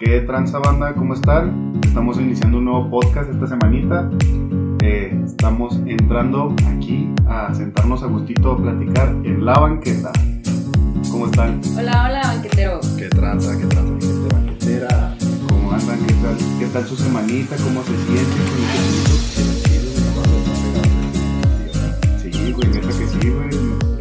¿Qué tranza banda? ¿Cómo están? Estamos iniciando un nuevo podcast esta semanita. Eh, estamos entrando aquí a sentarnos a gustito a platicar en la banqueta. ¿Cómo están? Hola, hola, banquetero. ¿Qué tranza? ¿Qué tranza, gente banquetera? ¿Cómo andan? ¿Qué tal, qué tal su semanita? ¿Cómo se sienten con el Sí, güey, neta que sí, güey.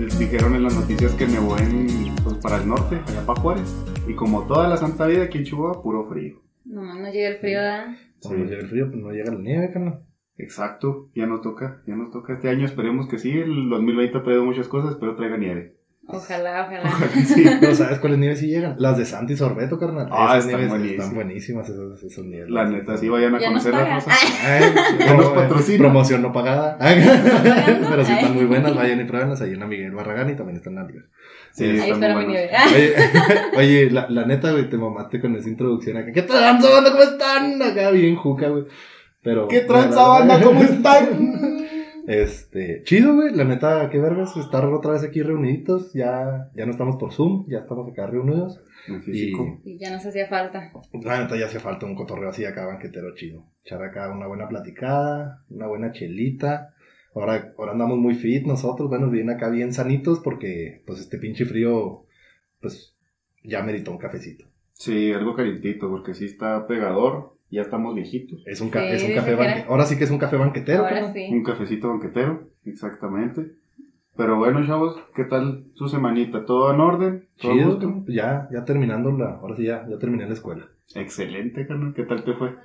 Les dijeron en las noticias que me voy en, pues, para el norte, allá para Juárez. Y como toda la santa vida aquí en Chihuahua, puro frío. No, no llega el frío, ¿verdad? Cuando llega el frío, pues no llega la nieve, carnal. Exacto, ya nos toca, ya nos toca. Este año esperemos que sí, el 2020 ha traído muchas cosas, pero traiga nieve. Ojalá, ojalá. Sí. Pero ¿sabes cuáles nieves sí llegan? Las de Santi Sorbeto, carnal. Ah, Esas están nieves buenísimas. Están buenísimas esas, esas nieves. La neta, sí vayan a Ya conocer la pagan. rosa. Ay, Ya nos no, patrocina. Promoción no pagada. Pero sí están muy buenas, vayan y pruébenlas ahí en la Miguel Barragán y también están en la Liga. Sí, Ahí espero mi nieve. Oye, oye, la, la neta, güey, te mamaste con esa introducción acá. ¿Qué tranza, banda? ¿Cómo están? Acá bien juca, güey. Pero. ¿Qué tranza banda? ¿Cómo están? Este, chido, güey, la neta, qué vergas, estar otra vez aquí reuniditos, ya, ya no estamos por Zoom, ya estamos acá reunidos. Y ya nos hacía falta. la neta ya hace falta un cotorreo así acá, banquetero chido, echar acá una buena platicada, una buena chelita, ahora, ahora andamos muy fit nosotros, bueno, bien acá bien sanitos, porque, pues, este pinche frío, pues, ya meritó un cafecito, Sí, algo calientito, porque sí está pegador. Ya estamos viejitos. es un, ca- Sí, es un café banquetero, ahora sí que es un café banquetero, Ahora carnal. sí. Un cafecito banquetero, exactamente. Pero bueno, chavos, ¿qué tal su semanita? ¿Todo en orden? ¿Todo a chido, gusto? ya, ya terminando la, ahora sí ya, ya terminé la escuela. Excelente, carnal. ¿Qué tal te fue?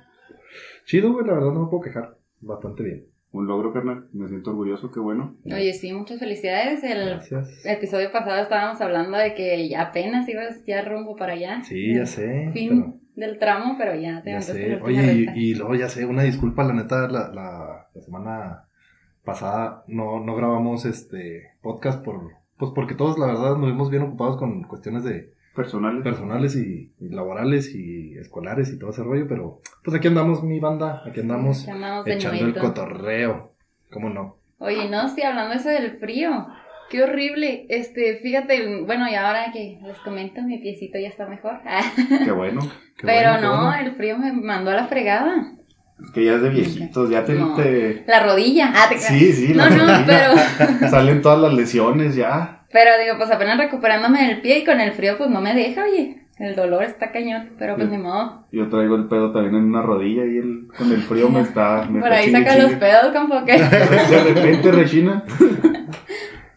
Chido, güey, la verdad no me puedo quejar. Bastante bien. Un logro, carnal. Me siento orgulloso, qué bueno. Oye, sí, muchas felicidades. El Gracias. episodio pasado estábamos hablando de que ya apenas ibas ya rumbo para allá. Sí, ya sé. Fin del tramo, pero ya te ya sé. Oye, y, y luego ya sé, una disculpa, la neta, la, la, la semana pasada no, no grabamos este podcast por, pues porque todos, la verdad, nos vimos bien ocupados con cuestiones de Personales. personales y, y laborales y escolares y todo ese rollo, pero pues aquí andamos, mi banda, aquí andamos Aquí andamos de echando el cotorreo. ¿Cómo no? Oye, no, sí, hablando eso del frío. Qué horrible. Este, fíjate, bueno, y ahora que les comento, mi piecito ya está mejor. Qué bueno. Qué Pero bueno, no, bueno. el frío me mandó a la fregada. Que ya es de viejitos, ya te... No. te- La rodilla. Ah, te. Sí, sí, No, no, rodilla. pero, Salen todas las lesiones ya. pero digo, pues apenas recuperándome del pie y con el frío, pues no me deja, oye. El dolor está cañón, pero pues ni modo. Yo traigo el pedo también en una rodilla y el, con el frío me está... Me Por está ahí chingue, saca los pedos, como que. De repente, Regina.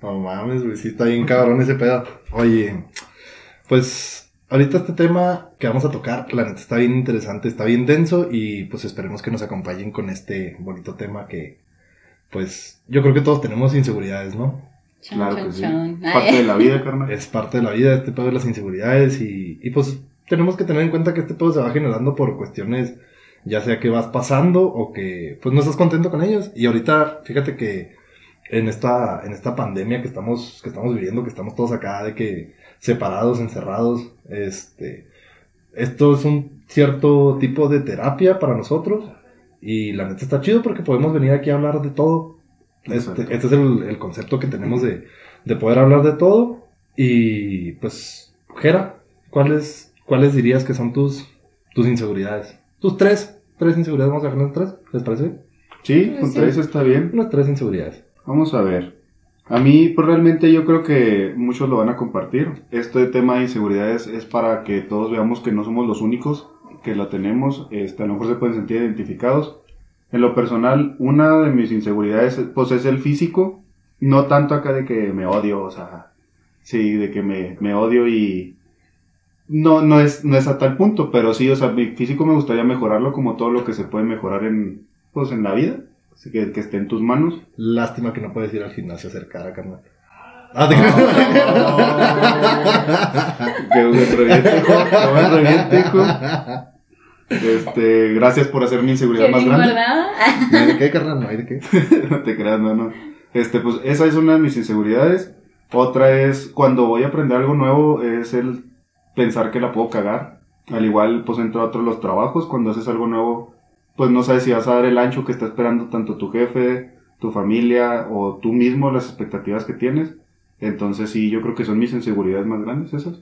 No mames, güey, sí está bien cabrón ese pedo. Oye, pues ahorita este tema que vamos a tocar, la neta está bien interesante, está bien denso y pues esperemos que nos acompañen con este bonito tema que, pues yo creo que todos tenemos inseguridades, ¿no? Chon, Claro chon, que sí. chon. Parte de la vida, carnal. Es parte de la vida este pedo de las inseguridades y, y pues tenemos que tener en cuenta que este pedo se va generando por cuestiones ya sea que vas pasando o que pues no estás contento con ellos. Y ahorita, fíjate que en esta, en esta pandemia que estamos, que estamos viviendo, que estamos todos acá de que separados, encerrados, este, esto es un cierto tipo de terapia para nosotros y la neta está chido porque podemos venir aquí a hablar de todo. Este, este es el, el concepto que tenemos de, de poder hablar de todo y pues, Jera, ¿cuáles, cuáles dirías que son tus, tus inseguridades? Tus tres, tres inseguridades, vamos a dejarlas en tres, ¿les parece? Sí, con Sí. tres está bien. Unas tres inseguridades. Vamos a ver. A mí, pues realmente yo creo que muchos lo van a compartir. Este tema de inseguridades es para que todos veamos que no somos los únicos que la tenemos. Este, a lo mejor se pueden sentir identificados. En lo personal, una de mis inseguridades pues es el físico. No tanto acá de que me odio, o sea, sí, de que me, me odio y... No, no es, no es a tal punto, pero sí, o sea, mi físico me gustaría mejorarlo como todo lo que se puede mejorar en, pues, en la vida. Así que, que esté en tus manos. Lástima que no puedes ir al gimnasio a hacer cara, carnal. Ah, te Que me reviente, hijo. Que me reviente, hijo. Este, gracias por hacer mi inseguridad más grande. guardada. No hay de qué, carnal, no hay de qué. no te creas, no, no. Este, pues esa es una de mis inseguridades. Otra es cuando voy a aprender algo nuevo, es el pensar que la puedo cagar. Al igual, pues entre otros los trabajos, cuando haces algo nuevo, pues no sabes si vas a dar el ancho que está esperando tanto tu jefe, tu familia o tú mismo, las expectativas que tienes. Entonces sí, yo creo que son mis inseguridades más grandes esas.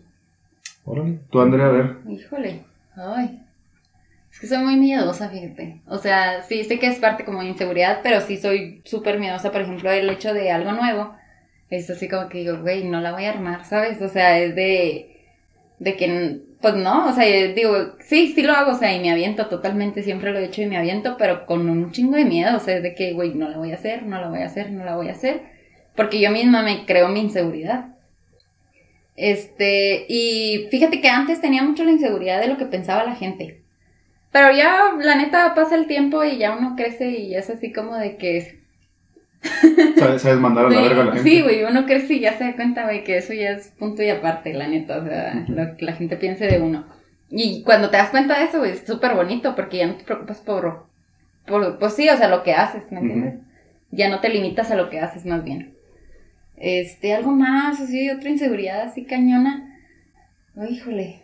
Órale. Tú, Andrea, a ver. Híjole. Ay. Es que soy muy miedosa, fíjate. O sea, sí sé que es parte como de inseguridad, pero sí soy súper miedosa, por ejemplo, el hecho de algo nuevo. Es así como que digo, güey, no la voy a armar, ¿sabes? O sea, es de, de que, pues no, o sea, digo, sí, sí lo hago, o sea, y me aviento totalmente, siempre lo he hecho y me aviento, pero con un chingo de miedo, o sea, de que, güey, no la voy a hacer, no la voy a hacer, no la voy a hacer, porque yo misma me creo mi inseguridad. Este, y fíjate que antes tenía mucho la inseguridad de lo que pensaba la gente. Pero ya, la neta, pasa el tiempo y ya uno crece y es así como de que... ¿Sabes, sabes mandar a la verga a la gente? Sí, güey, uno crece y ya se da cuenta, güey, que eso ya es punto y aparte, la neta, o sea, lo que la gente piense de uno. Y cuando te das cuenta de eso, güey, es súper bonito porque ya no te preocupas por, por, pues sí, o sea, lo que haces, ¿me entiendes? Ya no te limitas a lo que haces más bien. Este, algo más, así, otra inseguridad así cañona. Híjole.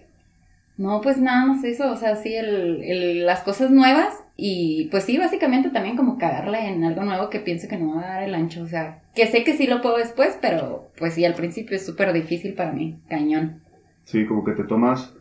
No, pues nada más eso, o sea, sí, el, el, las cosas nuevas y pues sí, básicamente también como cagarla en algo nuevo que pienso que no va a dar el ancho, o sea, que sé que sí lo puedo después, pero pues sí, al principio es súper difícil para mí, cañón. Sí, como que te tomas,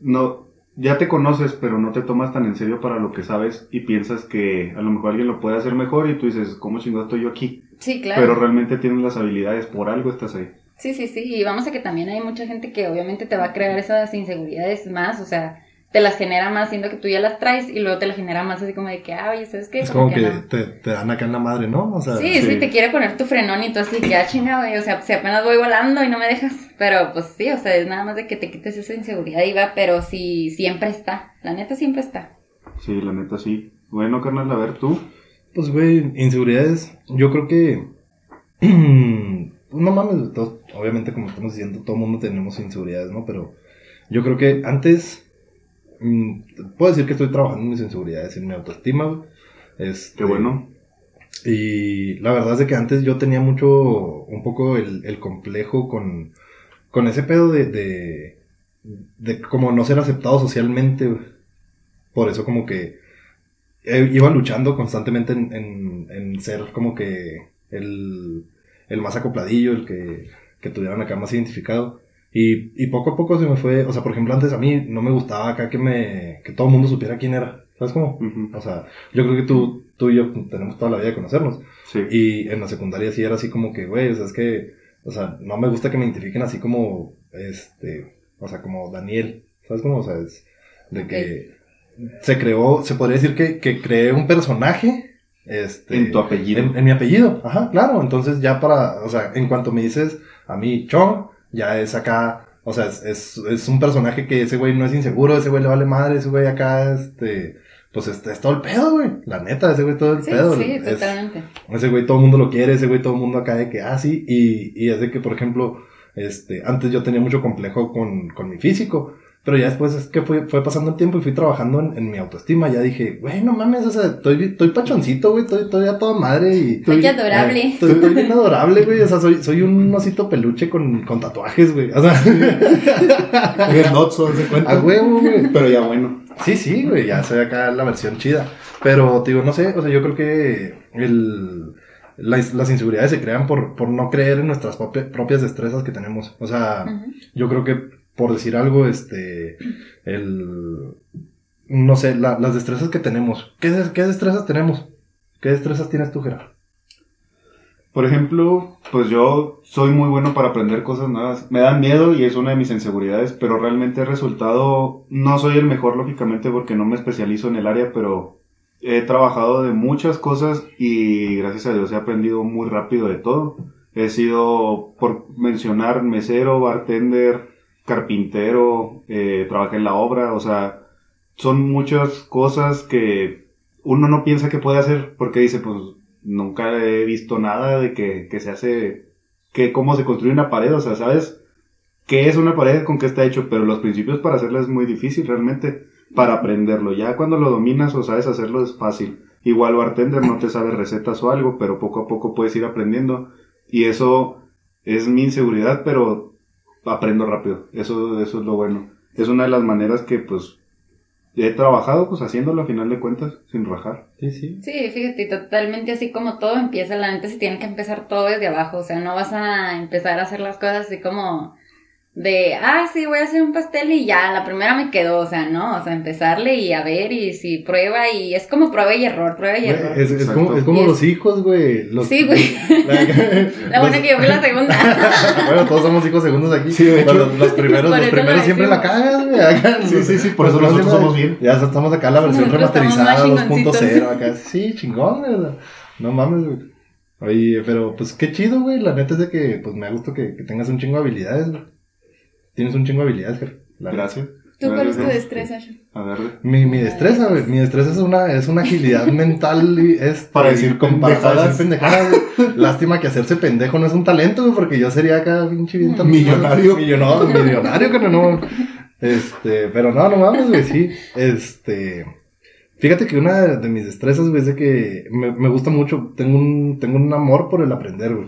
no, ya te conoces, pero no te tomas tan en serio para lo que sabes y piensas que a lo mejor alguien lo puede hacer mejor y tú dices, ¿cómo chingado estoy yo aquí? Sí, claro. Pero realmente tienes las habilidades, por algo estás ahí. Sí, sí, sí, y vamos a que también hay mucha gente que obviamente te va a crear esas inseguridades más, o sea, te las genera más siendo que tú ya las traes y luego te las genera más así como de que, ah, oye, ¿sabes qué? Es como, que, no. te, te dan acá en la madre, ¿no? O sea, Sí, sí, te quiere poner tu frenón y tú así, que ya chinga, güey, o sea, si apenas voy volando y no me dejas, pero pues sí, o sea, es nada más de que te quites esa inseguridad y va, pero sí, siempre está, la neta siempre está. Sí, la neta sí. Bueno, carnal, a ver tú. Pues, güey, inseguridades, yo creo que... no mames, obviamente como estamos diciendo, todo el mundo tenemos inseguridades, ¿no? Pero yo creo que antes... mm, puedo decir que estoy trabajando en mis inseguridades, en mi autoestima, güey. Este, Qué bueno. Y la verdad es de que antes yo tenía mucho, un poco el, el complejo con, con ese pedo de, de, de como no ser aceptado socialmente. güey. Por eso como que eh, iba luchando constantemente en, en, en ser como que el, el más acopladillo, el que, que tuvieran acá más identificado. Y, y poco a poco se me fue, o sea, por ejemplo, antes a mí no me gustaba acá que me, que todo el mundo supiera quién era. ¿Sabes cómo? O sea, yo creo que tú, tú y yo tenemos toda la vida de conocernos. Sí. Y en la secundaria sí era así como que, güey, o sea, es que, o sea, no me gusta que me identifiquen así como, este, o sea, como Daniel. ¿Sabes cómo? O sea, es de que se creó, se podría decir que, que creé un personaje, este. En tu apellido. En, en mi apellido, ajá, claro. Entonces ya para, o sea, en cuanto me dices a mí Chong, ya es acá, o sea, es, es, es un personaje que ese güey no es inseguro, ese güey le vale madre, ese güey acá, este, pues este, es todo el pedo, güey. La neta, ese güey todo el Sí, pedo. sí, es- totalmente. ese güey todo el mundo lo quiere, ese güey todo el mundo acá de que, ah, sí, y, y es de que, por ejemplo, este, antes yo tenía mucho complejo con, con mi físico, pero ya después es que fue, fue pasando el tiempo y fui trabajando en, en mi autoestima, ya dije, güey, no mames, o sea, estoy, estoy pachoncito, güey, estoy, estoy a toda madre y... Estoy adorable. Eh, Estoy, estoy bien adorable, güey, o sea, soy, soy un osito peluche con, con tatuajes, güey, o sea, El Notso, ¿se cuenta? a huevo, güey. Pero ya bueno. Sí, sí, güey, ya soy acá la versión chida. Pero, te digo, no sé, o sea, yo creo que el, las, las inseguridades se crean por, por no creer en nuestras propi- propias destrezas que tenemos. O sea, yo creo que, por decir algo, este, el, no sé, la- las destrezas que tenemos. ¿Qué, ¿Qué destrezas tenemos? ¿Qué destrezas tienes tú, Gerard? Por ejemplo, pues yo soy muy bueno para aprender cosas nuevas. Me dan miedo y es una de mis inseguridades, pero realmente el resultado, no soy el mejor lógicamente porque no me especializo en el área, pero he trabajado de muchas cosas y gracias a Dios he aprendido muy rápido de todo. He sido, por mencionar, mesero, bartender, carpintero, eh, trabajé en la obra, o sea, son muchas cosas que uno no piensa que puede hacer porque dice, pues nunca he visto nada de que, que se hace, que cómo se construye una pared, o sea, ¿sabes? ¿Qué es una pared? ¿Con qué está hecho? Pero los principios para hacerla es muy difícil realmente, para aprenderlo. Ya cuando lo dominas o sabes hacerlo es fácil. Igual bartender no te sabe recetas o algo, pero poco a poco puedes ir aprendiendo. Y eso es mi inseguridad, pero aprendo rápido. Eso, eso es lo bueno. Es una de las maneras que pues he trabajado pues haciéndolo a final de cuentas, sin rajar. Sí, sí. Sí, fíjate, totalmente así como todo empieza, la neta se tiene que empezar todo desde abajo, o sea, no vas a empezar a hacer las cosas así como de, ah, sí, voy a hacer un pastel y ya, la primera me quedó, o sea, no, o sea, empezarle y a ver y si prueba y es como prueba y error, prueba y error. Es, como, es como Y es- los hijos, güey. Los- Sí, güey. La buena que yo fui la segunda. bueno, todos somos hijos segundos aquí. Sí, hecho. los, los primeros, los primeros siempre la cagan, güey. acá. Sí, sí, sí, por eso nosotros somos bien. Ya estamos acá la versión Nosotros remasterizada más 2.0 acá. Sí, chingón, güey. No mames, güey. Oye, pero pues qué chido, güey. La neta es de que pues me ha gustado que, que tengas un chingo de habilidades, güey. Tienes un chingo de habilidades, jefe. La neta. Gracias. ¿Tú cuál es tu destreza? A ver, Mi, mi destreza, güey. Mi destreza es una, es una agilidad mental y es Para decir pendejadas. pendejadas, güey. Lástima que hacerse pendejo no es un talento, güey, porque yo sería acá pinche bien tan- Millonario. Millonario, millonario, que no, no. Este, pero no, no mames, güey, sí. Este. Fíjate que una de, de mis destrezas, güey, es de que me, me gusta mucho. Tengo un, tengo un amor por el aprender, güey.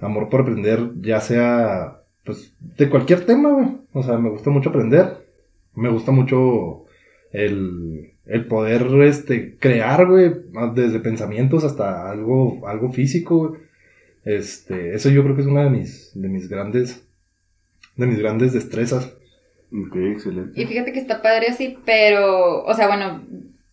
Amor por aprender, ya sea, pues, de cualquier tema, güey. O sea, me gusta mucho aprender. Me gusta mucho el, el poder, este, crear, güey, desde pensamientos hasta algo, algo físico, güey. Este, eso yo creo que es una de mis, de mis grandes, de mis grandes destrezas. Ok, excelente. Y fíjate que está padre así, pero, o sea, bueno,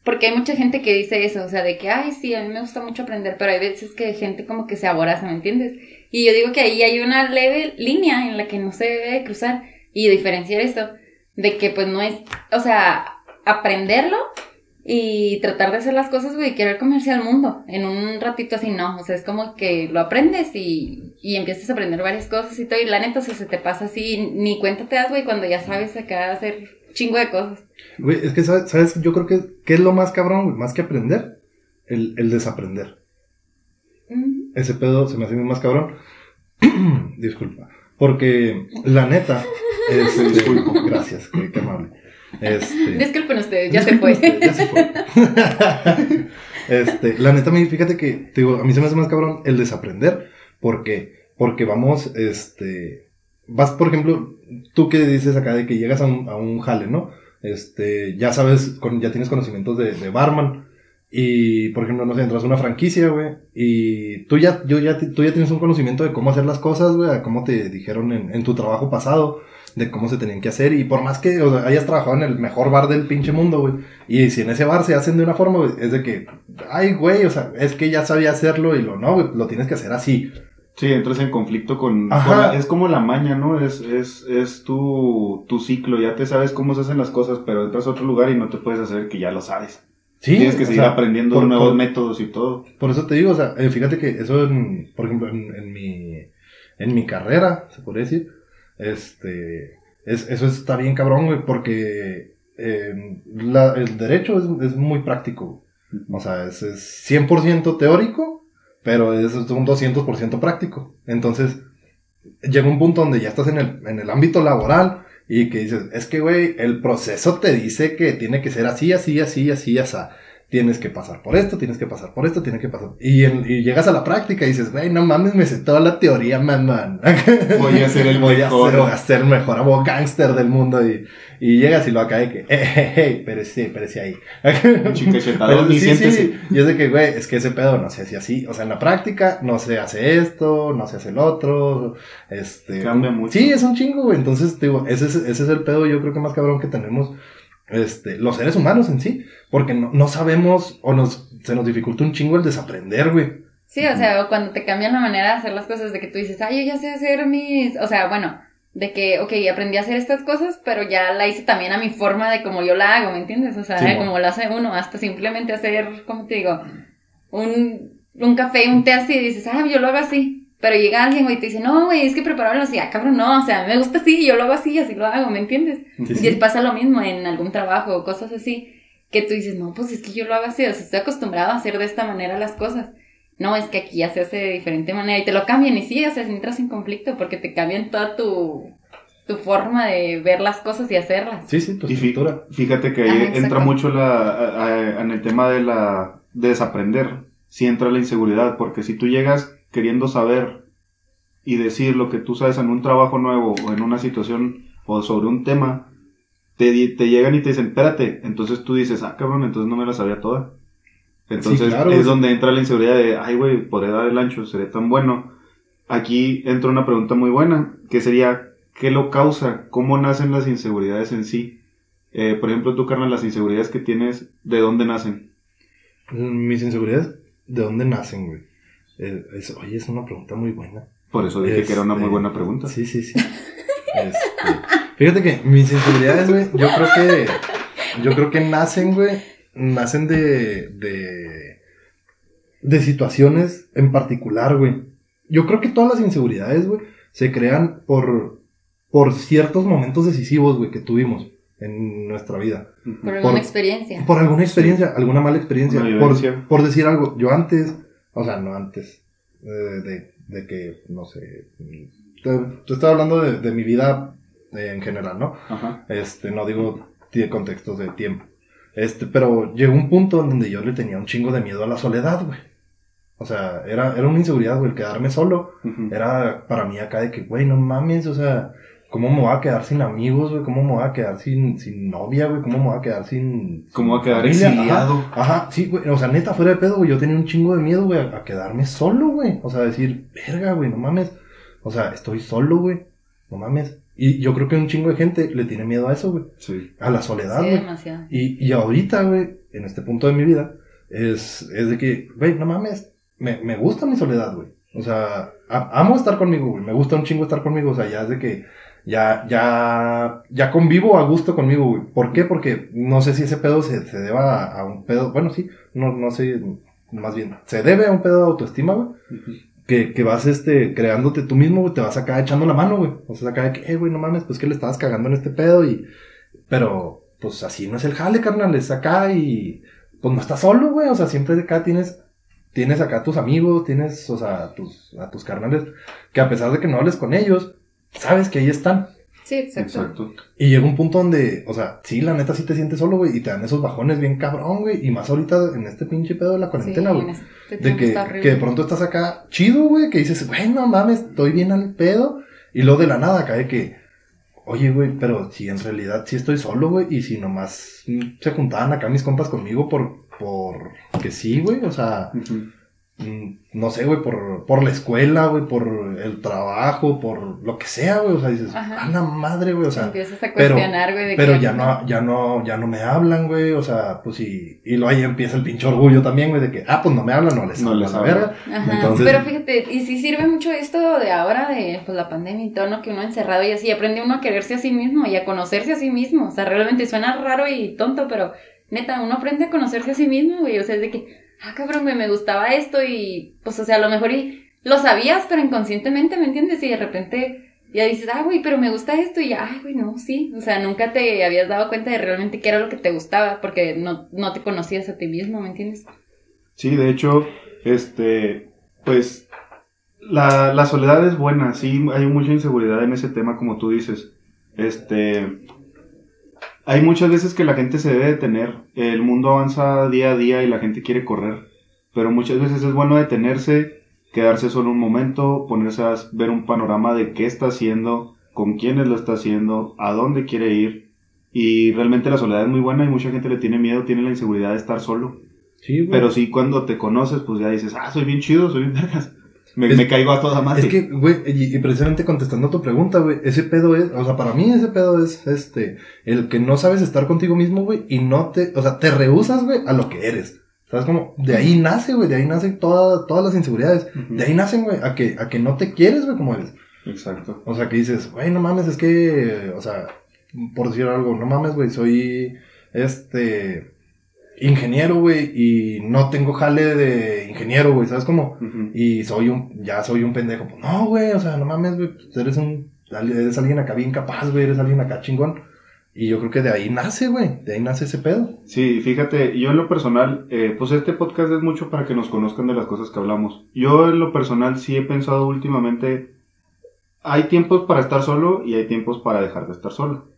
porque hay mucha gente que dice eso, o sea, de que, ay, sí, a mí me gusta mucho aprender, pero hay veces que gente como que se aboraza, ¿me entiendes? Y yo digo que ahí hay una leve línea en la que no se debe de cruzar y diferenciar esto, de que pues no es, o sea, aprenderlo y tratar de hacer las cosas, güey, y querer comerse al mundo en un ratito así, no, o sea, es como que lo aprendes y, y empiezas a aprender varias cosas y todo, y la neta, se te pasa así, ni cuenta te das, güey, cuando ya sabes acá hacer chingo de cosas. Güey, es que, sabes? Yo creo que, ¿qué es lo más cabrón, güey? Más que aprender, el, el desaprender. Ese pedo se me hace más cabrón. Disculpa. Porque, la neta, este, disculpo. Gracias, qué, qué amable. Este, Disculpen ustedes, ya se fue. Ya se fue. este, la neta, me- fíjate que, te digo, a mí se me hace más cabrón el desaprender. ¿Por qué? Porque vamos, este, vas, por ejemplo, tú que dices acá de que llegas a un, a un jale, ¿no? Este, ya sabes, con, ya tienes conocimientos de, de barman. Y, por ejemplo, no sé, entras a una franquicia, güey. Y tú ya, yo ya, tú ya tienes un conocimiento de cómo hacer las cosas, güey, a cómo te dijeron en, en tu trabajo pasado de cómo se tenían que hacer. Y por más que o sea, hayas trabajado en el mejor bar del pinche mundo, güey. Y si en ese bar se hacen de una forma, güey, es de que, ay, güey, o sea, es que ya sabía hacerlo y lo no, güey, lo tienes que hacer así. Sí, entras en conflicto con... Ajá. con la- es como la maña, ¿no? Es, es, es tu, tu ciclo, ya te sabes cómo se hacen las cosas, pero entras a otro lugar y no te puedes hacer que ya lo sabes. Sí, Tienes que seguir sea, aprendiendo por- nuevos por- métodos y todo. Por eso te digo, o sea, eh, fíjate que eso, en, por ejemplo, en, en mi, en mi carrera, se podría decir, este, es, eso está bien cabrón, güey, porque eh, la- el derecho es, es muy práctico. O sea, es, es 100% teórico, pero es un 200% práctico. Entonces, llega un punto donde ya estás en el, en el ámbito laboral y que dices, es que, güey, el proceso te dice que tiene que ser así, así, así, así, así. Tienes que pasar por esto, tienes que pasar por esto, tienes que pasar. Y, en- y llegas a la práctica y dices, güey, no mames, me sé toda la teoría, mamá. Voy a ser el Voy a mejor. ser, voy a ser mejor abogado gángster del mundo. Y, y llegas y lo acá de que, eh, eh, eh, pero sí, pero sí ahí. Ni sí, sí, siéntese. y es de que, güey, es que ese pedo no se hace así. O sea, en la práctica no se hace esto, no se hace el otro. Este. Cambia mucho. Sí, es un chingo, güey. Entonces, digo, ese es, ese es el pedo, yo creo que más cabrón que tenemos. Este, los seres humanos en sí. Porque no, no sabemos o nos, se nos dificulta un chingo el desaprender, güey. Sí, o sea, cuando te cambian la manera de hacer las cosas, de que tú dices, ay, yo ya sé hacer mis. O sea, bueno, de que, ok, aprendí a hacer estas cosas, pero ya la hice también a mi forma de como yo la hago, ¿me entiendes? O sea, Sí, como lo hace uno, hasta simplemente hacer, ¿cómo te digo? Un, un café, un té así, y dices, ah, yo lo hago así. Pero llega alguien, güey, y te dice, no, güey, es que prepararlo así, ah, cabrón, no, o sea, me gusta así, yo lo hago así, así lo hago, ¿me entiendes? Sí, Y pasa lo mismo en algún trabajo o cosas así, que tú dices, no, pues es que yo lo hago así, o sea, estoy acostumbrado a hacer de esta manera las cosas. No, es que aquí ya se hace de diferente manera y te lo cambian y sí, o sea, entras en conflicto porque te cambian toda tu, tu forma de ver las cosas y hacerlas. Sí, sí, tu Y estructura. fíjate que ahí Ajá, entra mucho la, a- a- en el tema de la de desaprender. Sí entra la inseguridad, porque si tú llegas queriendo saber y decir lo que tú sabes en un trabajo nuevo o en una situación o sobre un tema, te, di- te llegan y te dicen, espérate, entonces tú dices, ah, cabrón, entonces no me la sabía toda. Entonces claro, es güey. donde entra la inseguridad de, ay, güey, podré dar el ancho, seré tan bueno. Aquí entra una pregunta muy buena, que sería, qué lo causa, cómo nacen las inseguridades en sí. Eh, por ejemplo, tú, carnal, las inseguridades que tienes, ¿de dónde nacen? Mis inseguridades, ¿de dónde nacen, güey? Eh, es- oye, es una pregunta muy buena. Por eso dije que era una muy Este, buena pregunta. Sí, sí, sí. Este, fíjate que mis inseguridades, güey, yo creo que. Yo creo que nacen, güey. Nacen de. de. de situaciones en particular, güey. Yo creo que todas las inseguridades, güey, se crean por. por ciertos momentos decisivos, güey, que tuvimos en nuestra vida. Por alguna Por- experiencia. Por alguna experiencia, alguna mala experiencia. Una Por, por decir algo, yo antes, o sea, no antes, eh, de, de que, no sé, te, te estaba hablando de, de mi vida eh, en general, ¿no? Ajá. Este, no digo de contextos de tiempo. Este, pero llegó un punto en donde yo le tenía un chingo de miedo a la soledad, güey. O sea, era, era una inseguridad, güey, el quedarme solo. Era para mí acá de que, güey, no mames, o sea, ¿cómo me voy a quedar sin amigos, güey? ¿Cómo me voy a quedar sin, sin novia, güey? ¿Cómo me voy a quedar sin... ¿Cómo va a quedar familia? exiliado? Ajá, ajá, sí, güey, o sea, neta, fuera de pedo, güey, yo tenía un chingo de miedo, güey, a, a quedarme solo, güey. O sea, decir, verga, güey, no mames. O sea, estoy solo, güey, no mames. Y yo creo que un chingo de gente le tiene miedo a eso, güey. Sí. A la soledad, Sí, güey. demasiado. Y, y ahorita, güey, en este punto de mi vida, es, es de que, güey, no mames, me, me gusta mi soledad, güey. O sea, a- amo estar conmigo, güey. Me gusta un chingo estar conmigo. O sea, ya es de que ya, ya, ya convivo a gusto conmigo, güey. ¿Por qué? Porque no sé si ese pedo se, se deba a, a un pedo, bueno, sí, no, no sé, más bien, se debe a un pedo de autoestima, güey. Que, que vas, este, creándote tú mismo, güey, te vas acá echando la mano, güey. O sea, acá de que, eh, güey, no mames, pues que le estabas cagando en este pedo y, pero, pues así no es el jale, carnal, es acá y, pues no estás solo, güey, o sea, siempre acá tienes, tienes acá a tus amigos, tienes, o sea, a tus, a tus carnales, que a pesar de que no hables con ellos, sabes que ahí están. Sí, exacto. Exacto. Y llega un punto donde, o sea, sí, la neta sí te sientes solo, güey, y te dan esos bajones bien cabrón, güey, y más ahorita en este pinche pedo de la cuarentena, Sí, güey. en este De que, que de pronto estás acá chido, güey, que dices, güey, no mames, estoy bien al pedo. Y luego de la nada acá de que, oye, güey, pero si en realidad sí estoy solo, güey, y si nomás se juntaban acá mis compas conmigo por, por que sí, güey, o sea, no sé, güey, por, por la escuela, güey, por el trabajo, por lo que sea, güey, o sea, dices, Ajá. a la madre, güey, o sea, Empiezas a pero- cuestionar, güey, de pero que- ya no, ya no, ya no me hablan, güey, o sea, pues y, y luego ahí empieza el pinche orgullo también, güey, de que, ah, pues no me hablan, no les No a la verga. Ajá, Entonces- pero fíjate, y sí sirve mucho esto de ahora, de pues, la pandemia y todo, ¿no? Que uno encerrado y así, aprende uno a quererse a sí mismo y a conocerse a sí mismo. O sea, realmente suena raro y tonto, pero neta, uno aprende a conocerse a sí mismo, güey. O sea, es de que, ah, cabrón, me gustaba esto y, pues, o sea, a lo mejor y lo sabías, pero inconscientemente, ¿me entiendes? Y de repente ya dices, ah, güey, pero me gusta esto y, ay, güey, no, sí. O sea, nunca te habías dado cuenta de realmente qué era lo que te gustaba porque no, no te conocías a ti mismo, ¿me entiendes? Sí, de hecho, este, pues, la, la soledad es buena, sí, hay mucha inseguridad en ese tema, como tú dices. Este, hay muchas veces que la gente se debe detener, el mundo avanza día a día y la gente quiere correr, pero muchas veces es bueno detenerse, quedarse solo un momento, ponerse a ver un panorama de qué está haciendo, con quiénes lo está haciendo, a dónde quiere ir. Y realmente la soledad es muy buena y mucha gente le tiene miedo, tiene la inseguridad de estar solo. Sí. Pero sí, cuando te conoces, pues ya dices, ah, soy bien chido, soy bien vergas. Me, Es- me caigo a toda madre. Es que, güey, y, y precisamente contestando a tu pregunta, güey, ese pedo es, o sea, para mí ese pedo es, este, el que no sabes estar contigo mismo, güey, y no te, o sea, te rehusas, güey, a lo que eres. ¿Sabes cómo? De ahí nace, güey, de ahí nacen toda- todas las inseguridades. De ahí nacen, güey, a que, a que no te quieres, güey, como eres. Exacto. O sea, que dices, güey, no mames, es que, o sea, por decir algo, no mames, güey, soy, este, ingeniero, güey, y no tengo jale de ingeniero, güey, ¿sabes cómo? Y soy un, ya soy un pendejo. Pues no, güey, o sea, no mames, güey, pues eres un, eres alguien acá bien capaz, güey, eres alguien acá chingón. Y yo creo que de ahí nace, güey, de ahí nace ese pedo. Sí, fíjate, yo en lo personal, eh, pues este podcast es mucho para que nos conozcan de las cosas que hablamos. Yo en lo personal sí he pensado últimamente, hay tiempos para estar solo y hay tiempos para dejar de estar solo.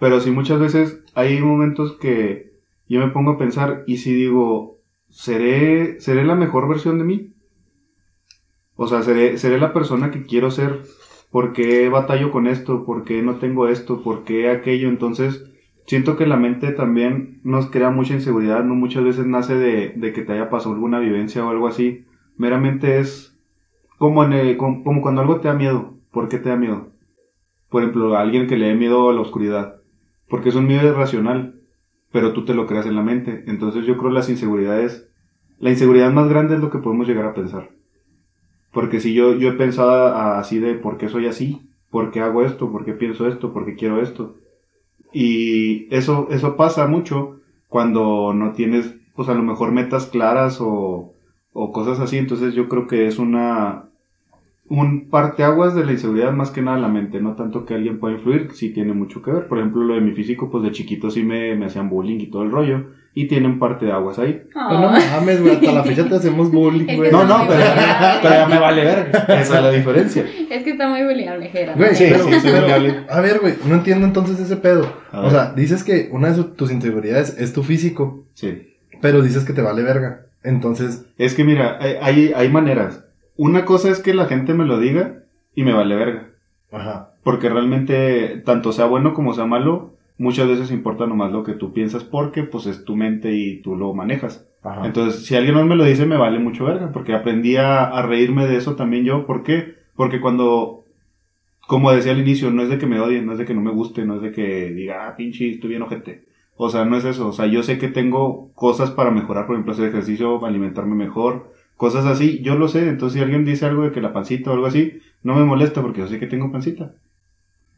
Pero sí muchas veces hay momentos que yo me pongo a pensar y si digo, ¿seré, ¿seré la mejor versión de mí? O sea, ¿seré, seré la persona que quiero ser? ¿Por qué batallo con esto? ¿Por qué no tengo esto? ¿Por qué aquello? Entonces, siento que la mente también nos crea mucha inseguridad, no muchas veces nace de, de que te haya pasado alguna vivencia o algo así. Meramente es como, en como cuando algo te da miedo. ¿Por qué te da miedo? Por ejemplo, a alguien que le dé miedo a la oscuridad. Porque es un miedo irracional, pero tú te lo creas en la mente. Entonces yo creo las inseguridades, la inseguridad más grande es lo que podemos llegar a pensar. Porque si yo, yo he pensado así de por qué soy así, por qué hago esto, por qué pienso esto, por qué quiero esto. Y eso, eso pasa mucho cuando no tienes, pues a lo mejor metas claras o, o cosas así. Entonces yo creo que es una, un parteaguas de la inseguridad más que nada la mente, no tanto que alguien pueda influir, sí tiene mucho que ver. Por ejemplo, lo de mi físico, pues de chiquito sí me, me hacían bullying y todo el rollo. Y tienen parte de aguas ahí. Pero no mames, güey, hasta la fecha te hacemos bullying, güey. No, no, pero, ya me vale ver. Esa es la diferencia. Es que está muy vulnerable, Jera. Güey, Sí, pero, sí, pero, vulnerable. a ver, güey, no entiendo entonces ese pedo. O sea, dices que una de tus inseguridades es tu físico, Sí. pero dices que te vale verga. Entonces, Es que mira, hay- hay, hay maneras. Una cosa es que la gente me lo diga y me vale verga. ajá. Porque realmente, tanto sea bueno como sea malo, muchas veces importa nomás lo que tú piensas porque pues es tu mente y tú lo manejas. Ajá. Entonces, si alguien más me lo dice, me vale mucho verga, porque aprendí a, a reírme de eso también yo. ¿Por qué? Porque cuando, como decía al inicio, no es de que me odien, no es de que no me guste, no es de que diga, ah, pinche, estoy bien ojete. O sea, no es eso. O sea, yo sé que tengo cosas para mejorar, por ejemplo, hacer ejercicio, alimentarme mejor, cosas así. Yo lo sé. Entonces, si alguien dice algo de que la pancita o algo así, no me molesta porque yo sé que tengo pancita.